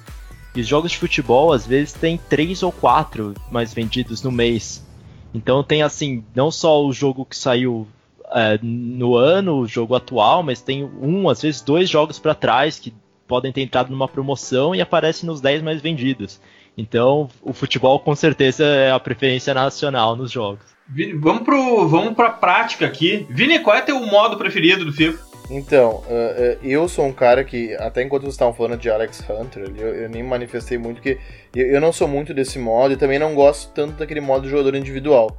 E os jogos de futebol, às vezes, tem três ou quatro mais vendidos no mês. Então tem assim, não só o jogo que saiu é, no ano, o jogo atual, mas tem um, às vezes dois jogos para trás que podem ter entrado numa promoção e aparecem nos 10 mais vendidos. Então, o futebol com certeza é a preferência nacional nos jogos. Vini, vamos, pro, vamos pra prática aqui. Vini, qual é teu modo preferido do FIFA? Então, uh, uh, eu sou um cara que, até enquanto vocês estavam falando de Alex Hunter, eu, eu nem manifestei muito que eu, eu, não sou muito desse modo e também não gosto tanto daquele modo de jogador individual.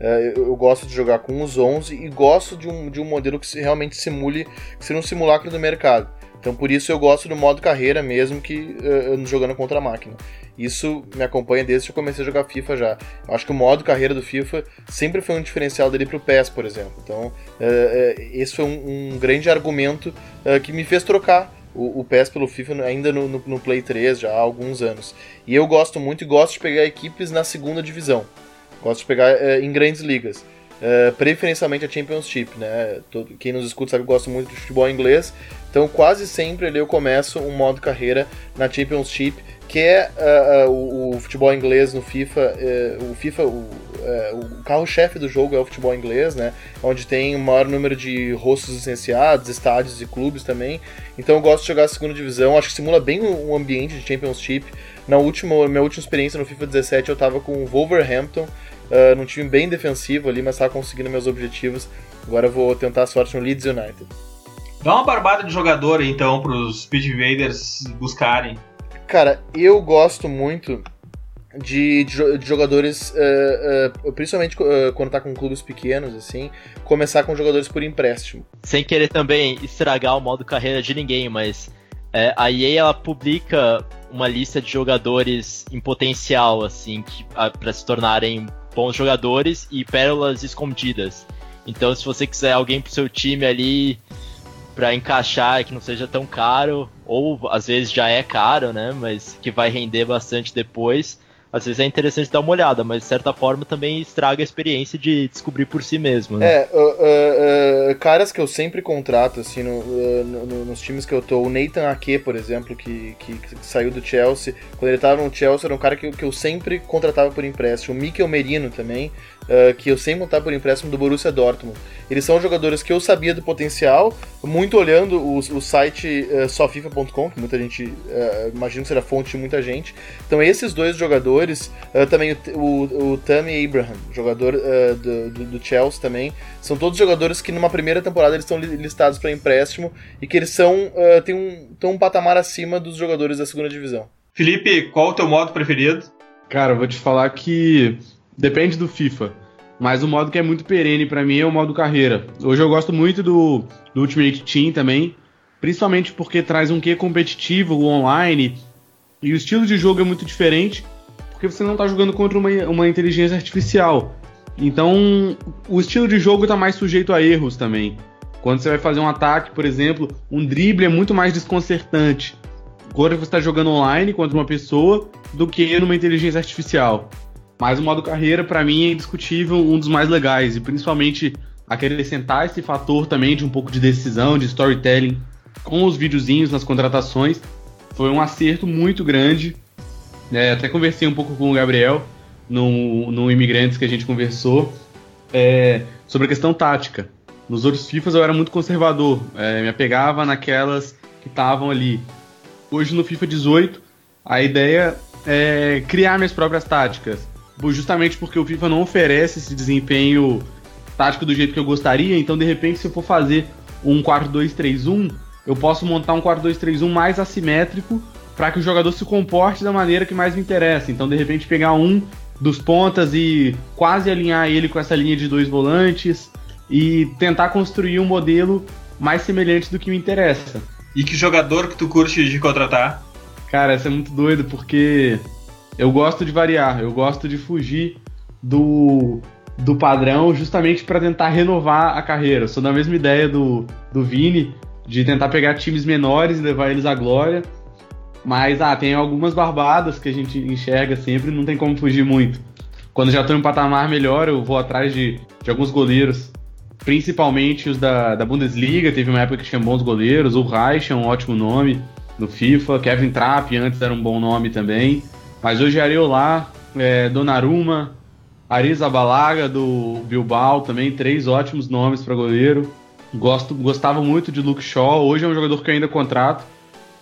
Uh, eu, eu, gosto de jogar com os 11 e gosto de um, de um modelo que realmente simule, que seja um simulacro do mercado. Então por isso eu gosto do modo carreira mesmo que uh, jogando contra a máquina. Isso me acompanha desde que eu comecei a jogar FIFA já. Eu acho que o modo carreira do FIFA sempre foi um diferencial dele pro PES, por exemplo. Então uh, uh, esse foi um, um grande argumento que me fez trocar o, o PES pelo FIFA ainda no, no, no, Play 3 já há alguns anos. E eu gosto muito e gosto de pegar equipes na segunda divisão. Gosto de pegar em grandes ligas. Uh, preferencialmente a Championship, né? Todo, quem nos escuta sabe que eu gosto muito de futebol inglês, então quase sempre ali eu começo um modo carreira na Championship, que é uh, uh, o, o, futebol inglês no FIFA. o FIFA, o, o carro-chefe do jogo é o futebol inglês, né? Onde tem o maior número de rostos licenciados, estádios e clubes também. Então eu gosto de jogar a segunda divisão, acho que simula bem o ambiente de Championship. Na última, minha última experiência no FIFA 17 eu tava com o Wolverhampton uh, num time bem defensivo ali, mas estava conseguindo meus objetivos. Agora eu vou tentar a sorte no Leeds United. Dá uma barbada de jogador então para os Speed Invaders buscarem. Cara, eu gosto muito de, de, de jogadores, uh, uh, principalmente uh, quando tá com clubes pequenos, assim, começar com jogadores por empréstimo. Sem querer também estragar o modo carreira de ninguém, mas é, a EA ela publica uma lista de jogadores em potencial, assim, para se tornarem bons jogadores e pérolas escondidas. Então, se você quiser alguém pro seu time ali para encaixar que não seja tão caro, ou às vezes já é caro, né? Mas que vai render bastante depois às vezes é interessante dar uma olhada, mas de certa forma também estraga a experiência de descobrir por si mesmo. Né? É, uh, uh, uh, caras que eu sempre contrato, assim, no, no, nos times que eu tô, o Nathan Ake, por exemplo, que, que, que, saiu do Chelsea, quando ele tava no Chelsea, era um cara que, que eu sempre contratava por empréstimo. O Mikel Merino também, uh, que eu sempre montava por empréstimo do Borussia Dortmund. Eles são jogadores que eu sabia do potencial, muito olhando o, o site uh, sofifa.com, que muita gente, uh, imagino que será fonte de muita gente. Então esses dois jogadores, uh, também o, o, o Tammy Abraham, jogador do, do, do, Chelsea também, são todos jogadores que numa primeira temporada eles estão listados para empréstimo e que eles são, uh, têm um, um patamar acima dos jogadores da segunda divisão. Felipe, qual o teu modo preferido? Cara, eu vou te falar que Depende do FIFA. Mas o modo que é muito perene para mim é o modo carreira. Hoje eu gosto muito do, do Ultimate Team também, principalmente porque traz um quê competitivo, online, e o estilo de jogo é muito diferente, porque você não está jogando contra uma, uma inteligência artificial. Então, o estilo de jogo está mais sujeito a erros também. Quando você vai fazer um ataque, por exemplo, um drible é muito mais desconcertante quando você está jogando online contra uma pessoa do que numa inteligência artificial. Mas o modo carreira, para mim, é indiscutível um dos mais legais, e principalmente acrescentar esse fator também de um pouco de decisão, de storytelling com os videozinhos nas contratações, foi um acerto muito grande. É, até conversei um pouco com o Gabriel no, no Imigrantes que a gente conversou é, sobre a questão tática. Nos outros FIFAs eu era muito conservador, é, me apegava naquelas que estavam ali. Hoje no FIFA 18, a ideia é criar minhas próprias táticas justamente porque o FIFA não oferece esse desempenho tático do jeito que eu gostaria, então de repente se eu for fazer um 4-2-3-1, eu posso montar um 4-2-3-1 mais assimétrico para que o jogador se comporte da maneira que mais me interessa. Então de repente pegar um dos pontas e quase alinhar ele com essa linha de dois volantes e tentar construir um modelo mais semelhante do que me interessa. E que jogador que tu curte de contratar? Cara, isso é muito doido porque eu gosto de variar, eu gosto de fugir do, do padrão justamente para tentar renovar a carreira. Eu sou da mesma ideia do, do Vini, de tentar pegar times menores e levar eles à glória. Mas ah, tem algumas barbadas que a gente enxerga sempre, não tem como fugir muito. Quando já estou em um patamar melhor, eu vou atrás de, de alguns goleiros, principalmente os da, da Bundesliga. Teve uma época que tinha bons goleiros, o Reich é um ótimo nome no FIFA, Kevin Trapp antes era um bom nome também. Mas hoje Areola, é, Donnarumma, Ariza Balaga do Bilbao também, três ótimos nomes para goleiro. Gosto, gostava muito de Luke Shaw, hoje é um jogador que eu ainda contrato,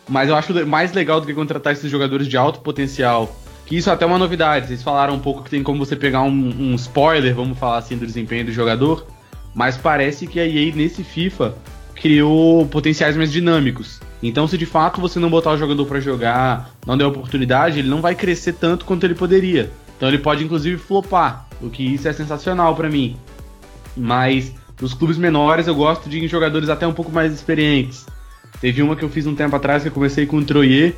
mas eu acho mais legal do que contratar esses jogadores de alto potencial, que isso é até uma novidade. Vocês falaram um pouco que tem como você pegar um, um spoiler, vamos falar assim, do desempenho do jogador, mas parece que a EA nesse FIFA criou potenciais mais dinâmicos. Então, se de fato você não botar o jogador para jogar, não der oportunidade, ele não vai crescer tanto quanto ele poderia. Então, ele pode inclusive flopar, o que isso é sensacional para mim. Mas nos clubes menores eu gosto de jogadores até um pouco mais experientes. Teve uma que eu fiz um tempo atrás que eu comecei com o Troyer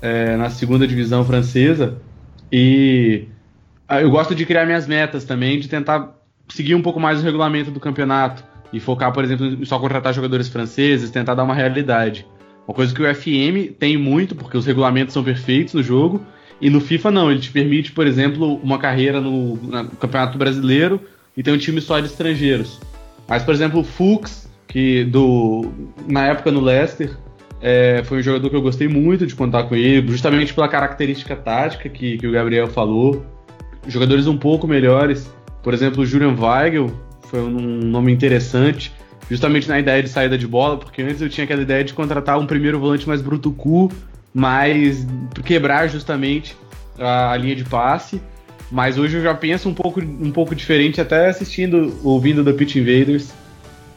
é, na segunda divisão francesa e ah, eu gosto de criar minhas metas também, de tentar seguir um pouco mais o regulamento do campeonato e focar, por exemplo, em só contratar jogadores franceses, tentar dar uma realidade. Uma coisa que o FM tem muito, porque os regulamentos são perfeitos no jogo, e no FIFA não, ele te permite, por exemplo, uma carreira no, no Campeonato Brasileiro e tem um time só de estrangeiros. Mas, por exemplo, o Fuchs, que do, na época no Leicester, é, foi um jogador que eu gostei muito de contar com ele, justamente pela característica tática que, que o Gabriel falou. Jogadores um pouco melhores, por exemplo, o Julian Weigel, foi um nome interessante, justamente na ideia de saída de bola, porque antes eu tinha aquela ideia de contratar um primeiro volante mais bruto-cu, mais quebrar justamente a, a, linha de passe. Mas hoje eu já penso um pouco, um pouco diferente, até assistindo, ouvindo da Pitch Invaders.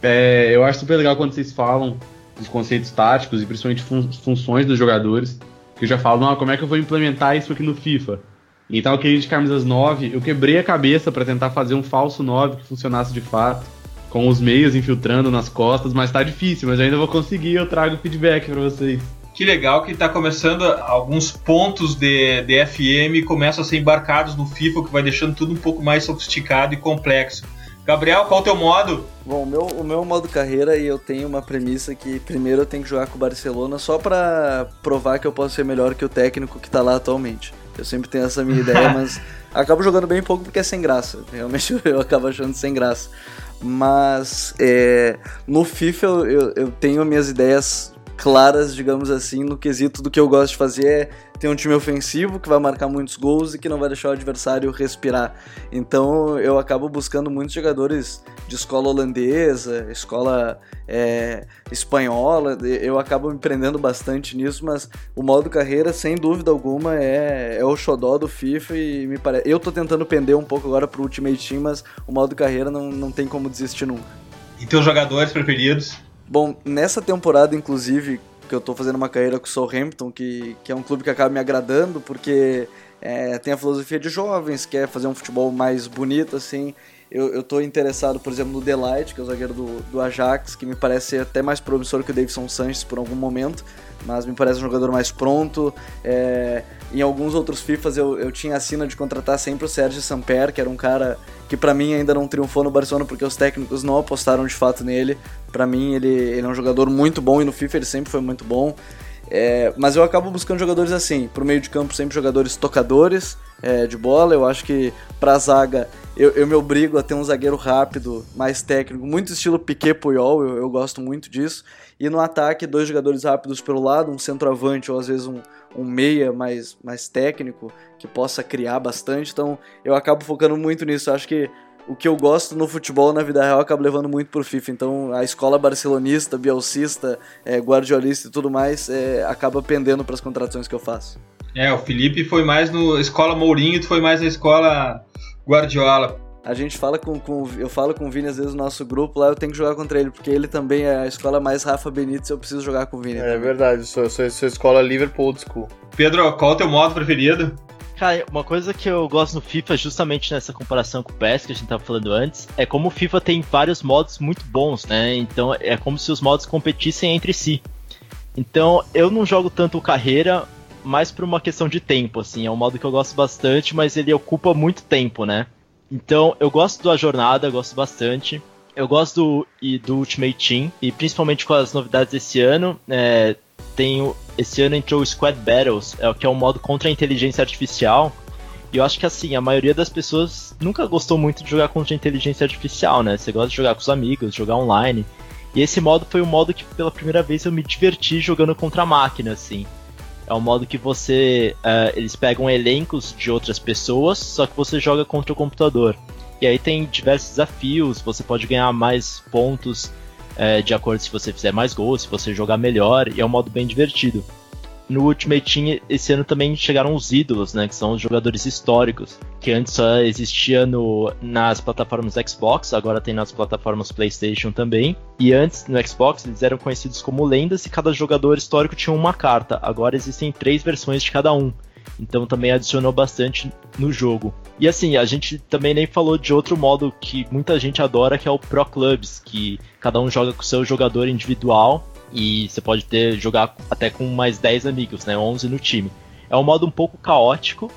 É, eu acho super legal quando vocês falam dos conceitos táticos e principalmente fun funções dos jogadores, que eu já falo, ah, como é que eu vou implementar isso aqui no FIFA? Então, aquele de camisas 9, eu quebrei a cabeça para tentar fazer um falso 9 que funcionasse de fato, com os meios infiltrando nas costas, mas tá difícil, mas eu ainda vou conseguir, eu trago feedback para vocês. Que legal que tá começando alguns pontos de, de FM começam a ser embarcados no FIFA, que vai deixando tudo um pouco mais sofisticado e complexo. Gabriel, qual é o teu modo? Bom, o meu, o meu modo carreira e eu tenho uma premissa que primeiro eu tenho que jogar com o Barcelona só para provar que eu posso ser melhor que o técnico que tá lá atualmente. Eu sempre tenho essa minha (laughs) ideia, mas acabo jogando bem pouco porque é sem graça. Realmente (laughs) eu acabo achando sem graça. Mas é, no FIFA eu, eu, eu tenho minhas ideias claras, digamos assim, no quesito do que eu gosto de fazer é ter um time ofensivo que vai marcar muitos gols e que não vai deixar o adversário respirar. Então eu acabo buscando muitos jogadores de escola holandesa, escola é, espanhola, eu acabo me prendendo bastante nisso, mas o modo carreira, sem dúvida alguma, é, é o xodó do FIFA e me parece. Eu tô tentando pender um pouco agora pro Ultimate Team, mas o modo carreira não, não tem como desistir nunca. E teus jogadores preferidos? Bom, nessa temporada, inclusive, que eu tô fazendo uma carreira com o Southampton, que, que é um clube que acaba me agradando, porque é, tem a filosofia de jovens, quer fazer um futebol mais bonito, assim. Eu, eu tô interessado, por exemplo, no Delight, que é o zagueiro do, do Ajax, que me parece até mais promissor que o Davidson Sanches por algum momento, mas me parece um jogador mais pronto. É, em alguns outros FIFAs eu, eu tinha a sina de contratar sempre o Sérgio Samper, que era um cara que para mim ainda não triunfou no Barcelona porque os técnicos não apostaram de fato nele. Para mim ele, ele é um jogador muito bom e no FIFA ele sempre foi muito bom. É, mas eu acabo buscando jogadores assim, pro meio de campo sempre jogadores tocadores é, de bola. Eu acho que pra zaga eu, eu, me obrigo a ter um zagueiro rápido, mais técnico, muito estilo Piquet Puyol, eu, eu gosto muito disso. E no ataque, dois jogadores rápidos pelo lado, um centroavante ou às vezes um, um meia mais, mais técnico que possa criar bastante. Então eu acabo focando muito nisso. Eu acho que o que eu gosto no futebol na vida real eu acabo levando muito pro FIFA. Então a escola barcelonista, bielcista, é, guardiolista e tudo mais é, acaba pendendo para as contratações que eu faço. É, o Felipe foi mais no escola Mourinho, tu foi mais na escola Guardiola. A gente fala com, com, Eu falo com o Vini às vezes no nosso grupo lá, eu tenho que jogar contra ele, porque ele também é a escola mais Rafa Benítez, eu preciso jogar com o Vini. É também. verdade, sou, sou, sou escola Liverpool Old School. Pedro, qual é o teu modo preferido? Cara, uma coisa que eu gosto no FIFA, justamente nessa comparação com o PES que a gente tava falando antes, é como o FIFA tem vários modos muito bons, né? Então é como se os modos competissem entre si. Então eu não jogo tanto carreira, mais por uma questão de tempo, assim. É um modo que eu gosto bastante, mas ele ocupa muito tempo, né? Então eu gosto da jornada, gosto bastante. Eu gosto do, e do Ultimate Team, e principalmente com as novidades desse ano. É, tem esse ano entrou o Squad Battles, é, que é um modo contra a inteligência artificial. E eu acho que assim, a maioria das pessoas nunca gostou muito de jogar contra a inteligência artificial, né? Você gosta de jogar com os amigos, jogar online. E esse modo foi o modo que pela primeira vez eu me diverti jogando contra a máquina, assim. É um modo que você. Uh, eles pegam elencos de outras pessoas, só que você joga contra o computador. E aí tem diversos desafios, você pode ganhar mais pontos uh, de acordo se você fizer mais gols, se você jogar melhor, e é um modo bem divertido no Ultimate Team esse ano também chegaram os ídolos, né? Que são os jogadores históricos, que antes só existia no, nas plataformas Xbox, agora tem nas plataformas PlayStation também. E antes no Xbox eles eram conhecidos como lendas e cada jogador histórico tinha uma carta. Agora existem três versões de cada um. Então também adicionou bastante no jogo. E assim, a gente também nem falou de outro modo que muita gente adora, que é o Pro Clubs, que cada um joga com o seu jogador individual e você pode ter jogar até com mais 10 amigos, né? 11 no time. É um modo um pouco caótico,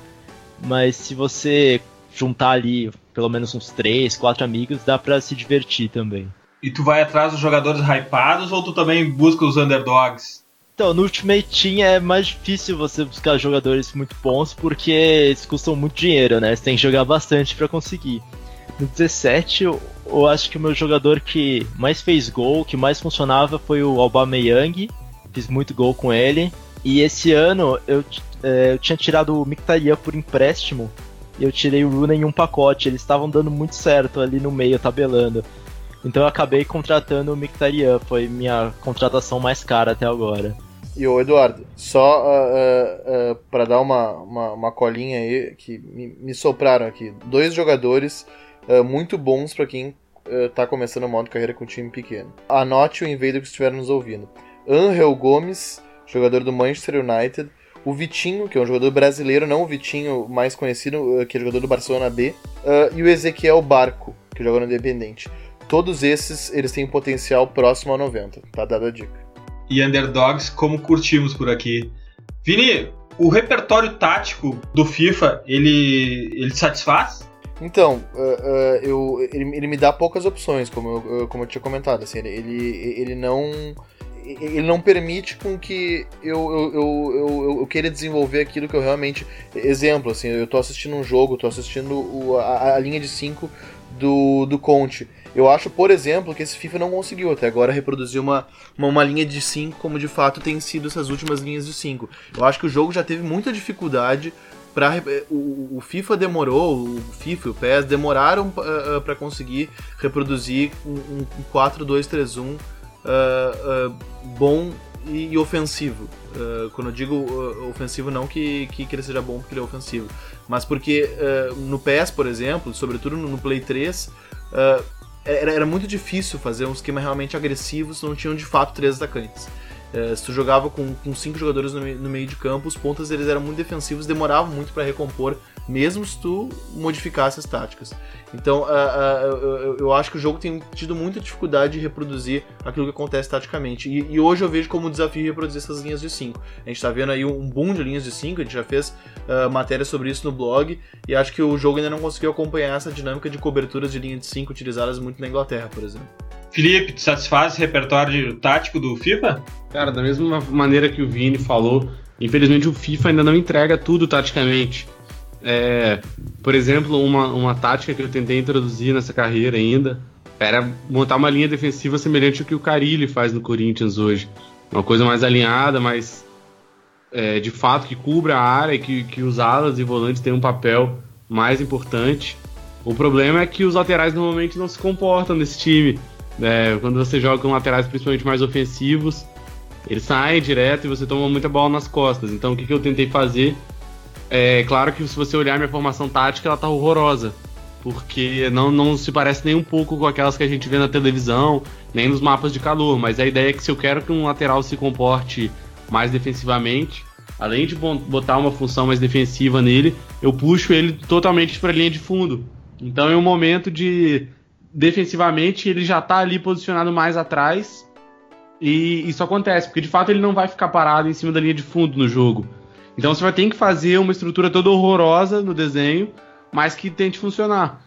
mas se você juntar ali pelo menos uns 3, 4 amigos, dá para se divertir também. E tu vai atrás dos jogadores hypados ou tu também busca os underdogs? Então, no Ultimate Team é mais difícil você buscar jogadores muito bons porque eles custam muito dinheiro, né? Você tem que jogar bastante para conseguir. No 17, eu, acho que o meu jogador que mais fez gol, que mais funcionava foi o Aubameyang. Fiz muito gol com ele. E esse ano eu, é, eu tinha tirado o Mkhitaryan por empréstimo e eu tirei o Runa em um pacote. Eles estavam dando muito certo ali no meio, tabelando. Então eu acabei contratando o Mkhitaryan, foi minha contratação mais cara até agora. E o Eduardo, só uh, uh, uh, para dar uma, uma, uma, colinha aí, que me, me sopraram aqui. Dois jogadores muito bons para quem está começando o modo carreira com um time pequeno. Anote o invader que estiver nos ouvindo. Angel Gomes, jogador do Manchester United. O Vitinho, que é um jogador brasileiro, não o Vitinho mais conhecido, que é jogador do Barcelona B. e o Ezequiel Barco, que joga no Independente. Todos esses, eles têm potencial próximo a 90, tá dada a dica. E underdogs, como curtimos por aqui. Vini, o repertório tático do FIFA, ele, ele satisfaz? Então, uh, uh, eu, ele, ele, me dá poucas opções, como eu, como eu tinha comentado. Assim, ele, ele não ele não permite com que eu, eu, eu, eu, eu queira desenvolver aquilo que eu realmente. Exemplo, assim, eu tô assistindo um jogo, tô assistindo a, a, linha de 5 do, do Conte. Eu acho, por exemplo, que esse FIFA não conseguiu até agora reproduzir uma, uma, uma linha de 5 como de fato tem sido essas últimas linhas de 5. Eu acho que o jogo já teve muita dificuldade Pra, eh, o, o, FIFA demorou, o FIFA e o PES demoraram uh, uh, para conseguir reproduzir um, um 4-2-3-1 uh, uh, bom e, e ofensivo. Quando eu digo ofensivo, não que, que, que, ele seja bom porque ele é ofensivo, mas porque no PES, por exemplo, sobretudo no, no Play 3, era, era, muito difícil fazer um esquema realmente agressivo se não tinham de fato três atacantes. É, se tu jogava com, com cinco jogadores no, no, meio de campo, os pontas eles eram muito defensivos, demoravam muito para recompor, mesmo se tu modificasse as táticas. Então, uh, uh, eu acho que o jogo tem tido muita dificuldade de reproduzir aquilo que acontece taticamente. E, e hoje eu vejo como desafio reproduzir essas linhas de 5. A gente está vendo aí um boom de linhas de 5, a gente já fez uh, matéria sobre isso no blog, e acho que o jogo ainda não conseguiu acompanhar essa dinâmica de coberturas de linha de 5 utilizadas muito na Inglaterra, por exemplo. Felipe, tu satisfaz o repertório tático do FIFA? Cara, da mesma maneira que o Vini falou, infelizmente o FIFA ainda não entrega tudo taticamente. É, por exemplo, uma, uma tática que eu tentei introduzir nessa carreira ainda era montar uma linha defensiva semelhante ao que o Carilli faz no Corinthians hoje. Uma coisa mais alinhada, mais é, de fato que cubra a área e que, que os alas e volantes tenham um papel mais importante. O problema é que os laterais normalmente não se comportam nesse time. É, quando você joga com laterais principalmente mais ofensivos, eles saem direto e você toma muita bola nas costas. Então o que, que eu tentei fazer? É claro que se você olhar minha formação tática, ela tá horrorosa. Porque não, não se parece nem um pouco com aquelas que a gente vê na televisão, nem nos mapas de calor. Mas a ideia é que se eu quero que um lateral se comporte mais defensivamente, além de botar uma função mais defensiva nele, eu puxo ele totalmente para a linha de fundo. Então é um momento de defensivamente ele já tá ali posicionado mais atrás. E isso acontece, porque de fato ele não vai ficar parado em cima da linha de fundo no jogo. Então você vai ter que fazer uma estrutura toda horrorosa no desenho, mas que tente funcionar.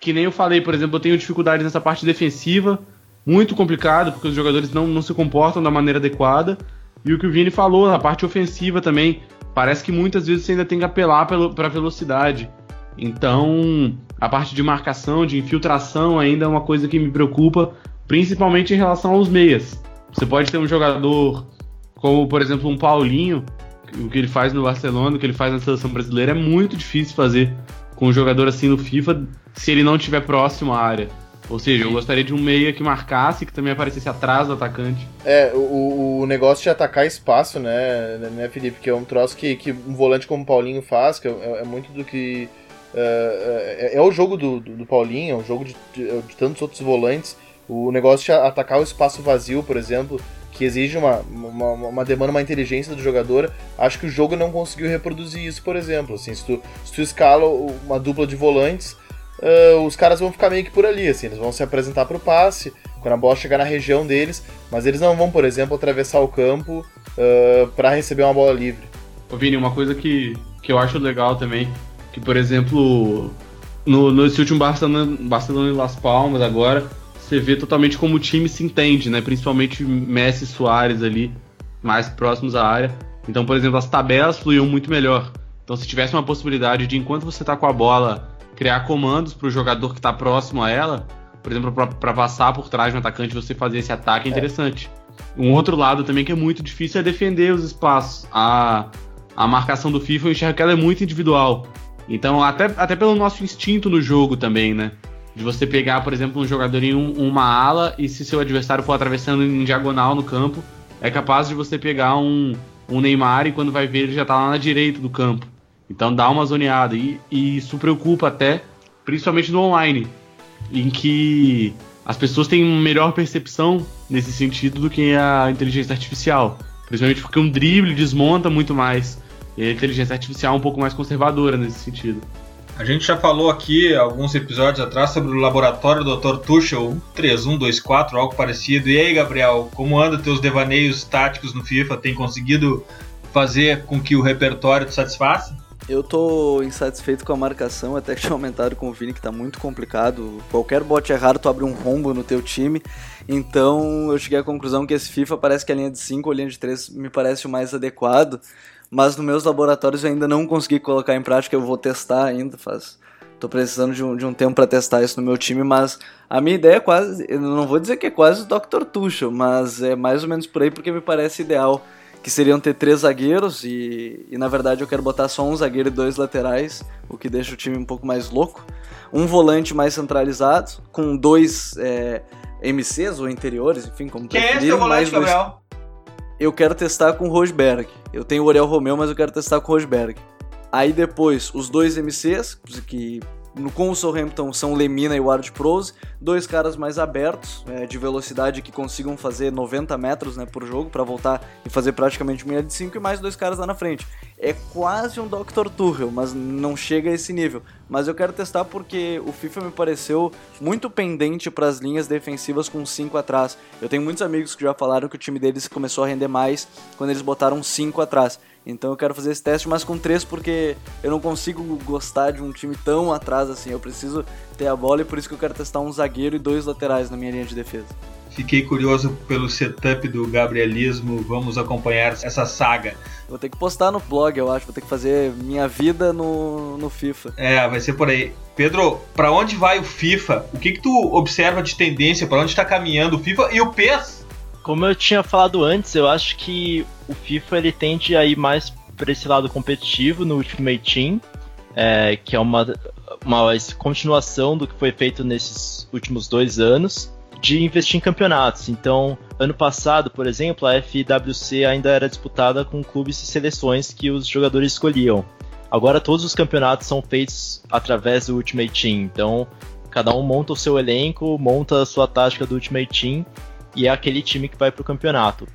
Que nem eu falei, por exemplo, eu tenho dificuldades nessa parte defensiva, muito complicado, porque os jogadores não, não se comportam da maneira adequada. E o que o Vini falou, na parte ofensiva também, parece que muitas vezes você ainda tem que apelar para velocidade. Então, a parte de marcação, de infiltração ainda é uma coisa que me preocupa, principalmente em relação aos meias. Você pode ter um jogador como, por exemplo, um Paulinho, O que ele faz no Barcelona, o que ele faz na seleção brasileira é muito difícil fazer com um jogador assim no FIFA se ele não estiver próximo à área. Ou seja, eu gostaria de um meia que marcasse, que também aparecesse atrás do atacante. É, o, o negócio de atacar espaço, né, né, Felipe? Que é um troço que, que um volante como o Paulinho faz, que é, é muito do que. É, é, é o jogo do, do, do, Paulinho, é o jogo de, de, de, tantos outros volantes. O negócio de atacar o espaço vazio, por exemplo, que exige uma, uma, uma demanda, uma inteligência do jogador. Acho que o jogo não conseguiu reproduzir isso, por exemplo. Assim, se, tu, se tu escala uma dupla de volantes uh, os caras vão ficar meio que por ali, assim, eles vão se apresentar para o passe, quando a bola chegar na região deles, mas eles não vão, por exemplo, atravessar o campo uh, para receber uma bola livre. Ô Vini, uma coisa que, que eu acho legal também, que por exemplo, no, nesse último Barcelona, Barcelona e Las Palmas agora, você vê totalmente como o time se entende, né? Principalmente Messi e Soares ali, mais próximos à área. Então, por exemplo, as tabelas fluíam muito melhor. Então, se tivesse uma possibilidade de, enquanto você está com a bola criar comandos para o jogador que está próximo a ela, por exemplo, para passar por trás do atacante você fazer esse ataque é interessante. Um outro lado também que é muito difícil é defender os espaços. A, a marcação do FIFA eu enxergo que ela é muito individual. Então, até, até pelo nosso instinto no jogo também, né? De você pegar, por exemplo, um jogador em um, uma ala e se seu adversário for atravessando em diagonal no campo, é capaz de você pegar um, um Neymar e quando vai ver ele já está lá na direita do campo. Então dá uma zoneada. E, e isso preocupa até, principalmente no online, em que as pessoas têm melhor percepção nesse sentido do que a inteligência artificial. Principalmente porque um drible desmonta muito mais. E a inteligência artificial é um pouco mais conservadora nesse sentido. A gente já falou aqui alguns episódios atrás sobre o laboratório do Dr. Tuchel 3124, algo parecido. E aí, Gabriel, como anda teus devaneios táticos no FIFA? Tem conseguido fazer com que o repertório te satisfaça? Eu tô insatisfeito com a marcação, até que tinha aumentado com o Vini, que tá muito complicado. Qualquer bote errado, tu abre um rombo no teu time. Então eu cheguei à conclusão que esse FIFA parece que a linha de 5 ou a linha de 3 me parece o mais adequado. Mas nos meus laboratórios eu ainda não consegui colocar em prática, eu vou testar ainda, faz. Tô precisando de um, de um tempo para testar isso no meu time, mas a minha ideia é quase. Eu não vou dizer que é quase o Dr. Tuchel, mas é mais ou menos por aí porque me parece ideal que seriam ter três zagueiros e, e, na verdade eu quero botar só um zagueiro e dois laterais, o que deixa o time um pouco mais louco. Um volante mais centralizado, com dois é, MCs ou interiores, enfim, como Quem é esse volante, dois... Gabriel? Eu quero testar com o Rosberg. Eu tenho o Oriel Romeu, mas eu quero testar com o Rosberg. Aí depois, os dois MCs, que no, com o Southampton são Lemina e Ward Prose, dois caras mais abertos, é, de velocidade que consigam fazer 90 metros né, por jogo para voltar e fazer praticamente linha de 5 e mais dois caras lá na frente. É quase um Dr. Tuchel, mas não chega a esse nível. Mas eu quero testar porque o FIFA me pareceu muito pendente para as linhas defensivas com 5 atrás. Eu tenho muitos amigos que já falaram que o time deles começou a render mais quando eles botaram 5 atrás. Então eu quero fazer esse teste, mas com três porque eu não consigo gostar de um time tão atrás assim. Eu preciso ter a bola e por isso que eu quero testar um zagueiro e dois laterais na minha linha de defesa. Fiquei curioso pelo setup do Gabrielismo. Vamos acompanhar essa saga. Vou ter que postar no blog, eu acho. Vou ter que fazer minha vida no, no FIFA. É, vai ser por aí. Pedro, para onde vai o FIFA? O que, que tu observa de tendência? Para onde está caminhando o FIFA e o PES? Como eu tinha falado antes, eu acho que o FIFA ele tende a ir mais para esse lado competitivo no Ultimate Team, é, que é uma, uma continuação do que foi feito nesses últimos dois anos, de investir em campeonatos. Então, ano passado, por exemplo, a FWC ainda era disputada com clubes e seleções que os jogadores escolhiam. Agora todos os campeonatos são feitos através do Ultimate Team. Então, cada um monta o seu elenco, monta a sua tática do Ultimate Team e é aquele time que vai para o campeonato.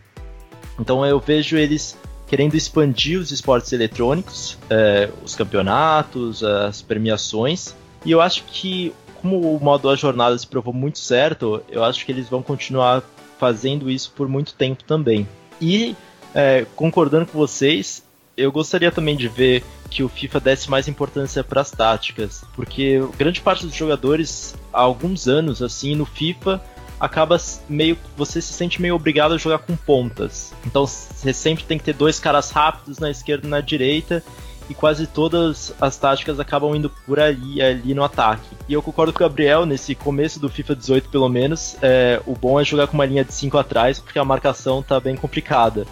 Então eu vejo eles querendo expandir os esportes eletrônicos, é, os campeonatos, as premiações, e eu acho que como o modo A Jornada se provou muito certo, eu acho que eles vão continuar fazendo isso por muito tempo também. E é, concordando com vocês, eu gostaria também de ver que o FIFA desse mais importância para as táticas, porque grande parte dos jogadores há alguns anos assim no FIFA acaba meio. Você se sente meio obrigado a jogar com pontas. Então você sempre tem que ter dois caras rápidos na esquerda e na direita. E quase todas as táticas acabam indo por ali, ali no ataque. E eu concordo com o Gabriel, nesse começo do FIFA 18 pelo menos, é, o bom é jogar com uma linha de 5 atrás, porque a marcação tá bem complicada.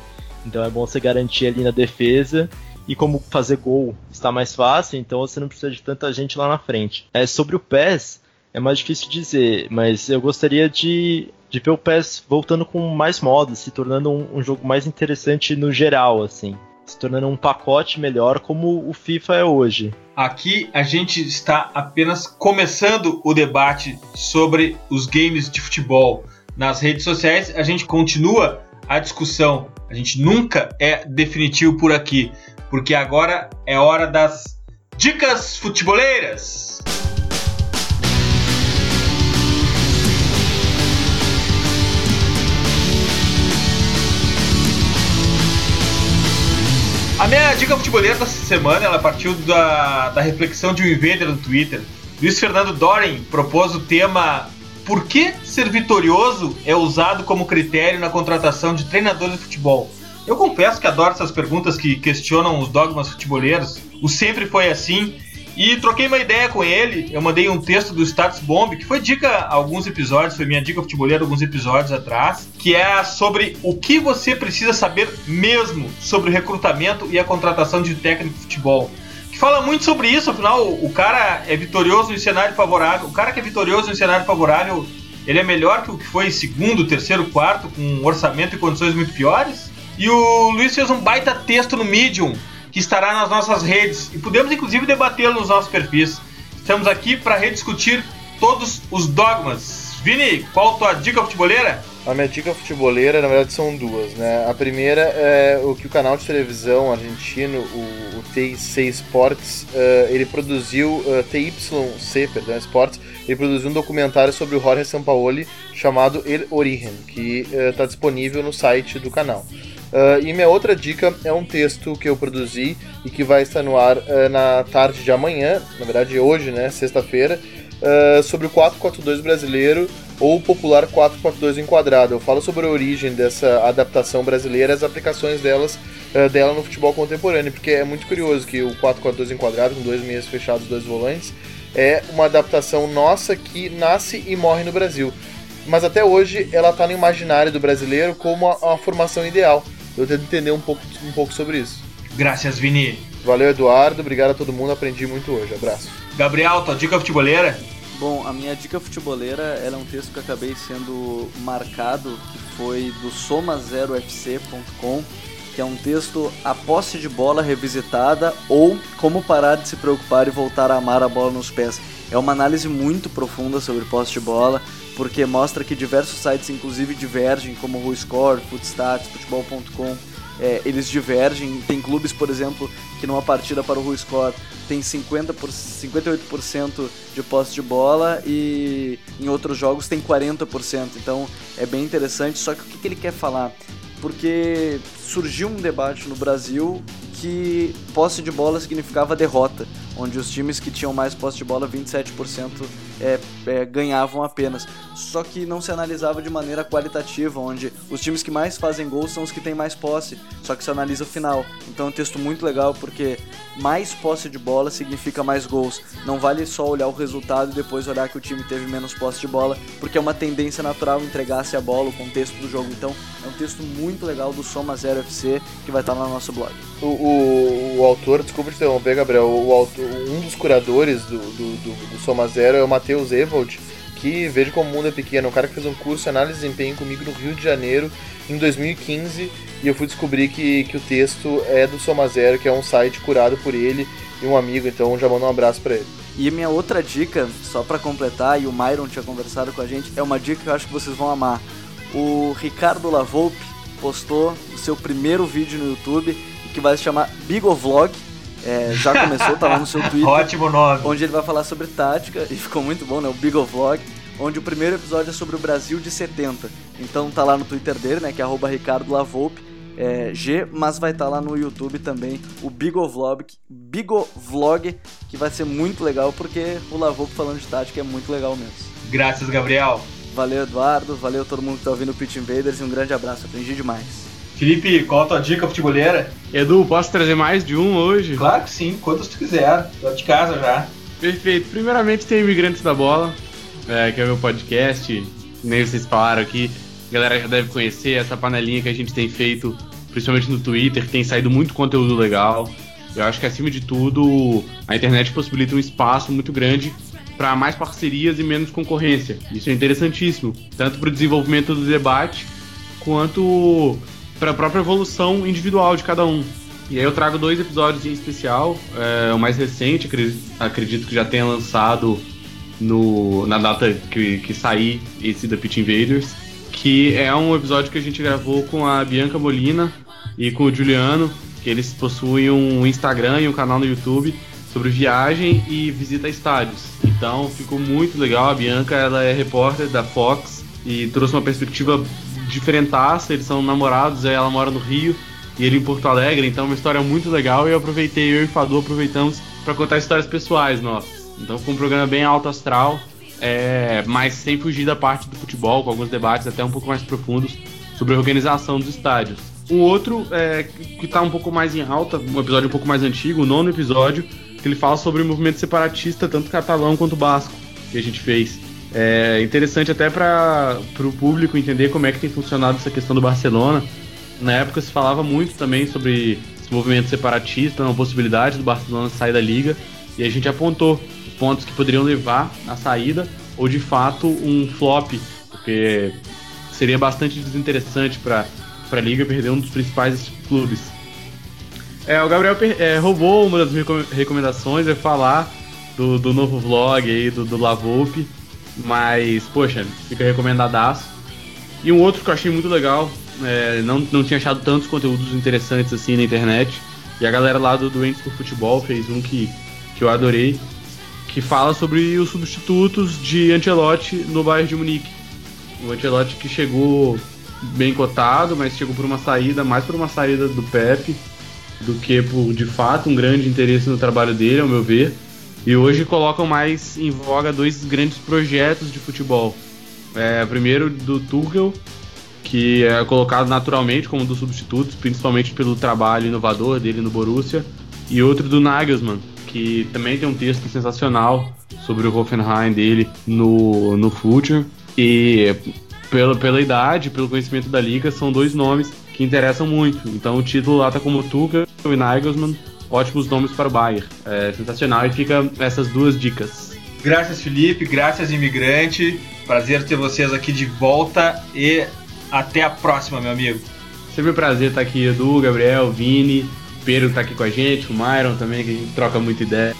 Então é bom você garantir ali na defesa. E como fazer gol está mais fácil, então você não precisa de tanta gente lá na frente. É sobre o PES, é mais difícil dizer, mas eu gostaria de, de ver o PES voltando com mais modos, se tornando um, um jogo mais interessante no geral, assim se tornando um pacote melhor como o FIFA é hoje. Aqui a gente está apenas começando o debate sobre os games de futebol. Nas redes sociais a gente continua a discussão. A gente nunca é definitivo por aqui, porque agora é hora das dicas futeboleiras. A minha dica futebolera dessa semana ela partiu da, da reflexão de um invader no Twitter. Luiz Fernando Doren propôs o tema Por que ser vitorioso é usado como critério na contratação de treinadores de futebol? Eu confesso que adoro essas perguntas que questionam os dogmas futeboleiros. O sempre foi assim e troquei uma ideia com ele. Eu mandei um texto do Status Bomb, que foi dica alguns episódios, foi minha dica futebolera alguns episódios atrás, que é sobre o que você precisa saber mesmo sobre o recrutamento e a contratação de técnico de futebol. Fala muito sobre isso, afinal, o cara é vitorioso em cenário favorável. O cara que é vitorioso em cenário favorável, ele é melhor que o que foi segundo, terceiro, quarto, com um orçamento e condições muito piores. E o Luiz fez um baita texto no Medium que estará nas nossas redes e podemos inclusive debatê-lo nos nossos perfis. Estamos aqui para rediscutir todos os dogmas. Vini, qual a tua dica futeboleira? A minha dica futeboleira, na verdade, são duas, né? A primeira é o que o canal de televisão argentino, o, o TIC Sports, uh, ele produziu, uh, TYC, perdão, Sports, ele produziu um documentário sobre o Jorge Sampaoli chamado El Origen, que está uh, disponível no site do canal. Uh, e minha outra dica é um texto que eu produzi e que vai estar no ar uh, na tarde de amanhã, na verdade hoje, né, sexta-feira, uh, sobre o 442 brasileiro ou o popular 442 enquadrado. Eu falo sobre a origem dessa adaptação brasileira as aplicações delas dela no futebol contemporâneo, porque é muito curioso que o 442 enquadrado, com dois meias fechados, dois volantes, é uma adaptação nossa que nasce e morre no Brasil. Mas até hoje ela está no imaginário do brasileiro como a, a formação ideal eu tento entender um pouco, um pouco sobre isso. Graças, Vini. Valeu, Eduardo. Obrigado a todo mundo. Aprendi muito hoje. Abraço. Gabriel, tua dica futeboleira? Bom, a minha dica futeboleira é um texto que eu acabei sendo marcado, que foi do soma0fc.com, que é um texto A Posse de Bola Revisitada ou Como Parar de Se Preocupar e Voltar a Amar a Bola nos Pés. É uma análise muito profunda sobre posse de bola, porque mostra que diversos sites, inclusive, divergem, como o WhoScore, Footstats, Futebol.com, é, eles divergem. Tem clubes, por exemplo, que numa partida para o WhoScore tem 50 por, 58% de posse de bola e em outros jogos tem 40%. Então é bem interessante. Só que o que, que ele quer falar? Porque surgiu um debate no Brasil que posse de bola significava derrota, onde os times que tinham mais posse de bola, 27%, é, é, ganhavam apenas. Só que não se analisava de maneira qualitativa, onde os times que mais fazem gols são os que têm mais posse, só que se analisa o final. Então é um texto muito legal porque mais posse de bola significa mais gols. Não vale só olhar o resultado e depois olhar que o time teve menos posse de bola, porque é uma tendência natural entregar-se a bola, o contexto do jogo. Então é um texto muito legal do Soma Zero FC que vai estar no nosso blog. O, o, o autor, desculpa te interromper, Gabriel, o autor, um dos curadores do, do, do, do Soma Zero é o Matheus Matheus Evold, que vejo como o mundo é pequeno, um cara que fez um curso de análise de desempenho comigo no Rio de Janeiro em 2015 e eu fui descobrir que, que o texto é do Soma Zero, que é um site curado por ele e um amigo, então já mando um abraço para ele. E minha outra dica, só para completar, e o Myron tinha conversado com a gente, é uma dica que eu acho que vocês vão amar. O Ricardo Lavolpe postou o seu primeiro vídeo no YouTube, que vai se chamar Bigovlog, é, já começou, tá lá no seu Twitter. Ótimo nome. Onde ele vai falar sobre tática, e ficou muito bom, né? O Big Vlog. Onde o primeiro episódio é sobre o Brasil de 70. Então tá lá no Twitter dele, né? Que é arroba Ricardo Lavolpe. É, G, mas vai estar tá lá no YouTube também o Bigovlog, Bigovlog, que vai ser muito legal porque o Lavolpe falando de tática é muito legal mesmo. Graças, Gabriel. Valeu, Eduardo. Valeu todo mundo que tá ouvindo o Pitch Invaders e um grande abraço. Aprendi demais. Felipe, qual a tua dica futebolera? Edu, posso trazer mais de um hoje? Claro que sim, quantos tu quiser. Tô de casa já. Perfeito. Primeiramente tem Imigrantes da Bola, é, que é o meu podcast, nem vocês falaram aqui. A galera já deve conhecer essa panelinha que a gente tem feito principalmente no Twitter, que tem saído muito conteúdo legal. Eu acho que acima de tudo, a internet possibilita um espaço muito grande para mais parcerias e menos concorrência. Isso é interessantíssimo, tanto para o desenvolvimento do debate quanto para a própria evolução individual de cada um. E aí eu trago dois episódios em especial. É, o mais recente, acredito que já tenha lançado no, na data que, que sair esse da Pit Invaders, que é um episódio que a gente gravou com a Bianca Molina e com o Juliano, que eles possuem um Instagram e um canal no YouTube sobre viagem e visita a estádios. Então ficou muito legal. A Bianca ela é repórter da Fox e trouxe uma perspectiva diferentaça. Eles são namorados, ela mora no Rio e ele em Porto Alegre, então é uma história muito legal. E eu aproveitei, eu e o Fadu aproveitamos para contar histórias pessoais nossas. Então ficou um programa bem alto astral, é, mas sem fugir da parte do futebol, com alguns debates até um pouco mais profundos sobre a organização dos estádios. Um outro é, que está um pouco mais em alta, um episódio um pouco mais antigo, o nono episódio, que ele fala sobre o movimento separatista, tanto catalão quanto basco, que a gente fez. É interessante até para o público entender como é que tem funcionado essa questão do Barcelona. Na época se falava muito também sobre esse movimento separatista, uma possibilidade do Barcelona sair da liga, e a gente apontou os pontos que poderiam levar à saída, ou de fato um flop, porque seria bastante desinteressante para a liga perder um dos principais clubes. É, o Gabriel é, roubou uma das minhas recomendações, é falar do, do novo vlog aí do, do Lavolpe, mas, poxa, fica recomendadaço. E um outro que eu achei muito legal, é, não, não tinha achado tantos conteúdos interessantes assim na internet, e a galera lá do Doentes por Futebol fez um que, que eu adorei, que fala sobre os substitutos de Ancelotti no bairro de Munique. O Ancelotti que chegou bem cotado, mas chegou por uma saída, mais por uma saída do Pepe do que por de fato um grande interesse no trabalho dele, ao meu ver. E hoje colocam mais em voga dois grandes projetos de futebol. É, primeiro do Tuchel, que é colocado naturalmente como um dos substitutos, principalmente pelo trabalho inovador dele no Borussia, e outro do Nagelsmann, que também tem um texto sensacional sobre o Hoffenheim dele no, no Future. E pela, pela idade, pelo conhecimento da liga, são dois nomes que interessam muito. Então o título lá tá como Tuchel e Nagelsmann, ótimos nomes para o Bayern. É sensacional e fica essas duas dicas. Graças Felipe, graças imigrante. Prazer ter vocês aqui de volta e até a próxima, meu amigo. Sempre um prazer estar aqui, Edu, Gabriel, Vini, Pedro tá aqui com a gente, o Myron também, que a gente troca muita ideia.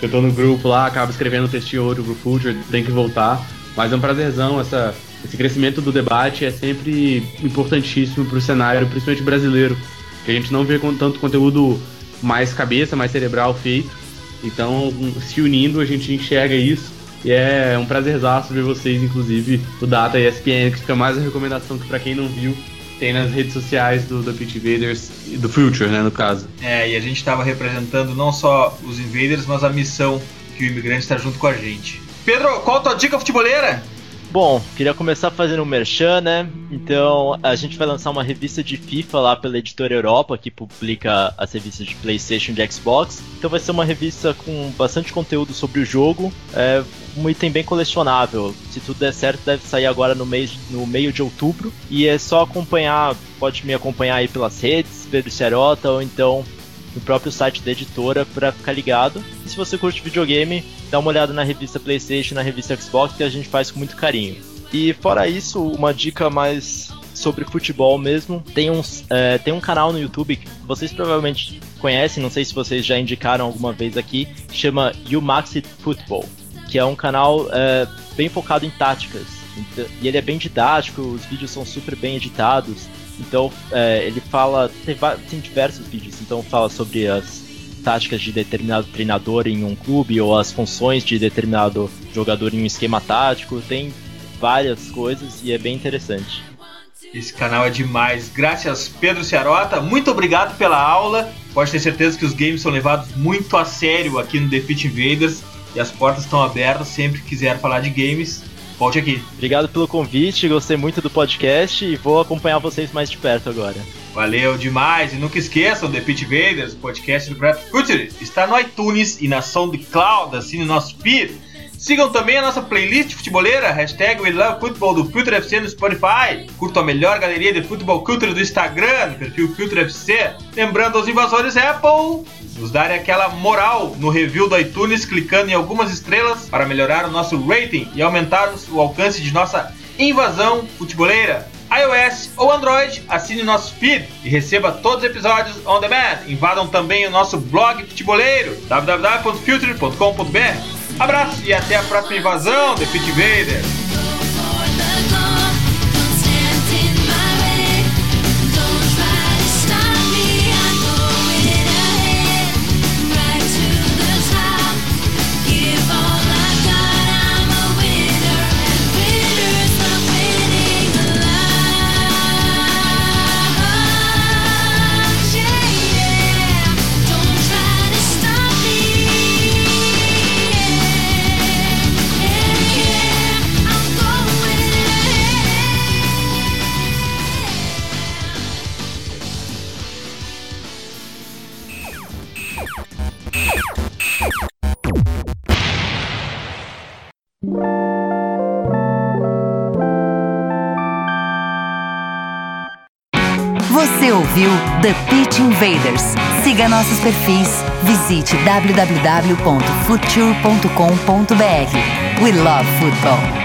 Eu tô no grupo lá, acabo escrevendo um textinho ou outro pro Future, tem que voltar. Mas é um prazerzão essa esse crescimento do debate é sempre importantíssimo para o cenário, principalmente brasileiro, que a gente não vê com tanto conteúdo mais cabeça, mais cerebral feito. Então, se unindo, a gente enxerga isso. E é um prazerzaço ver vocês, inclusive, o Data ESPN, que fica mais a recomendação que para quem não viu, tem nas redes sociais do, do Pit Invaders e do Future, né, no caso. É, e a gente estava representando não só os Invaders, mas a missão que o imigrante está junto com a gente. Pedro, qual a tua dica futeboleira? Bom, queria começar fazendo um merchan, né? Então, a gente vai lançar uma revista de FIFA lá pela editora Europa, que publica as revistas de PlayStation e de Xbox. Então, vai ser uma revista com bastante conteúdo sobre o jogo, é um item bem colecionável. Se tudo der certo, deve sair agora no, mês, no meio de outubro. E é só acompanhar, pode me acompanhar aí pelas redes, Pedro Serota, ou então no próprio site da editora para ficar ligado. E se você curte videogame, dá uma olhada na revista PlayStation, na revista Xbox, que a gente faz com muito carinho. E fora isso, uma dica mais sobre futebol mesmo. Tem, uns, é, tem um canal no YouTube que vocês provavelmente conhecem, não sei se vocês já indicaram alguma vez aqui, chama YouMaxit Football, que é um canal é, bem focado em táticas. Então, e ele é bem didático, os vídeos são super bem editados. Então, é, ele fala. Tem, tem diversos vídeos, então fala sobre as táticas de determinado treinador em um clube ou as funções de determinado jogador em um esquema tático. Tem várias coisas e é bem interessante. Esse canal é demais. Graças, Pedro Ciarota. Muito obrigado pela aula. Pode ter certeza que os games são levados muito a sério aqui no The Pit Invaders e as portas estão abertas sempre que quiser falar de games. Volte aqui. Obrigado pelo convite, gostei muito do podcast e vou acompanhar vocês mais de perto agora. Valeu demais! E nunca esqueçam, The Pit Vaders, podcast do Projeto Future, está no iTunes e na SoundCloud, assine nosso feed. Sigam também a nossa playlist futeboleira, hashtag WeLoveFootball do Filter FC no Spotify. Curtam a melhor galeria de futebol culture do Instagram, no perfil Filter FC. Lembrando aos invasores Apple, nos darem aquela moral no review do iTunes, clicando em algumas estrelas para melhorar o nosso rating e aumentarmos o alcance de nossa invasão futeboleira iOS ou Android, assine nosso feed e receba todos os episódios on demand. Invadam também o nosso blog futeboleiro www.filter.com.br. Abraço e até a próxima invasão The Pit Invaders. Invaders. Siga nossos perfis. Visite www.future.com.br. We love football.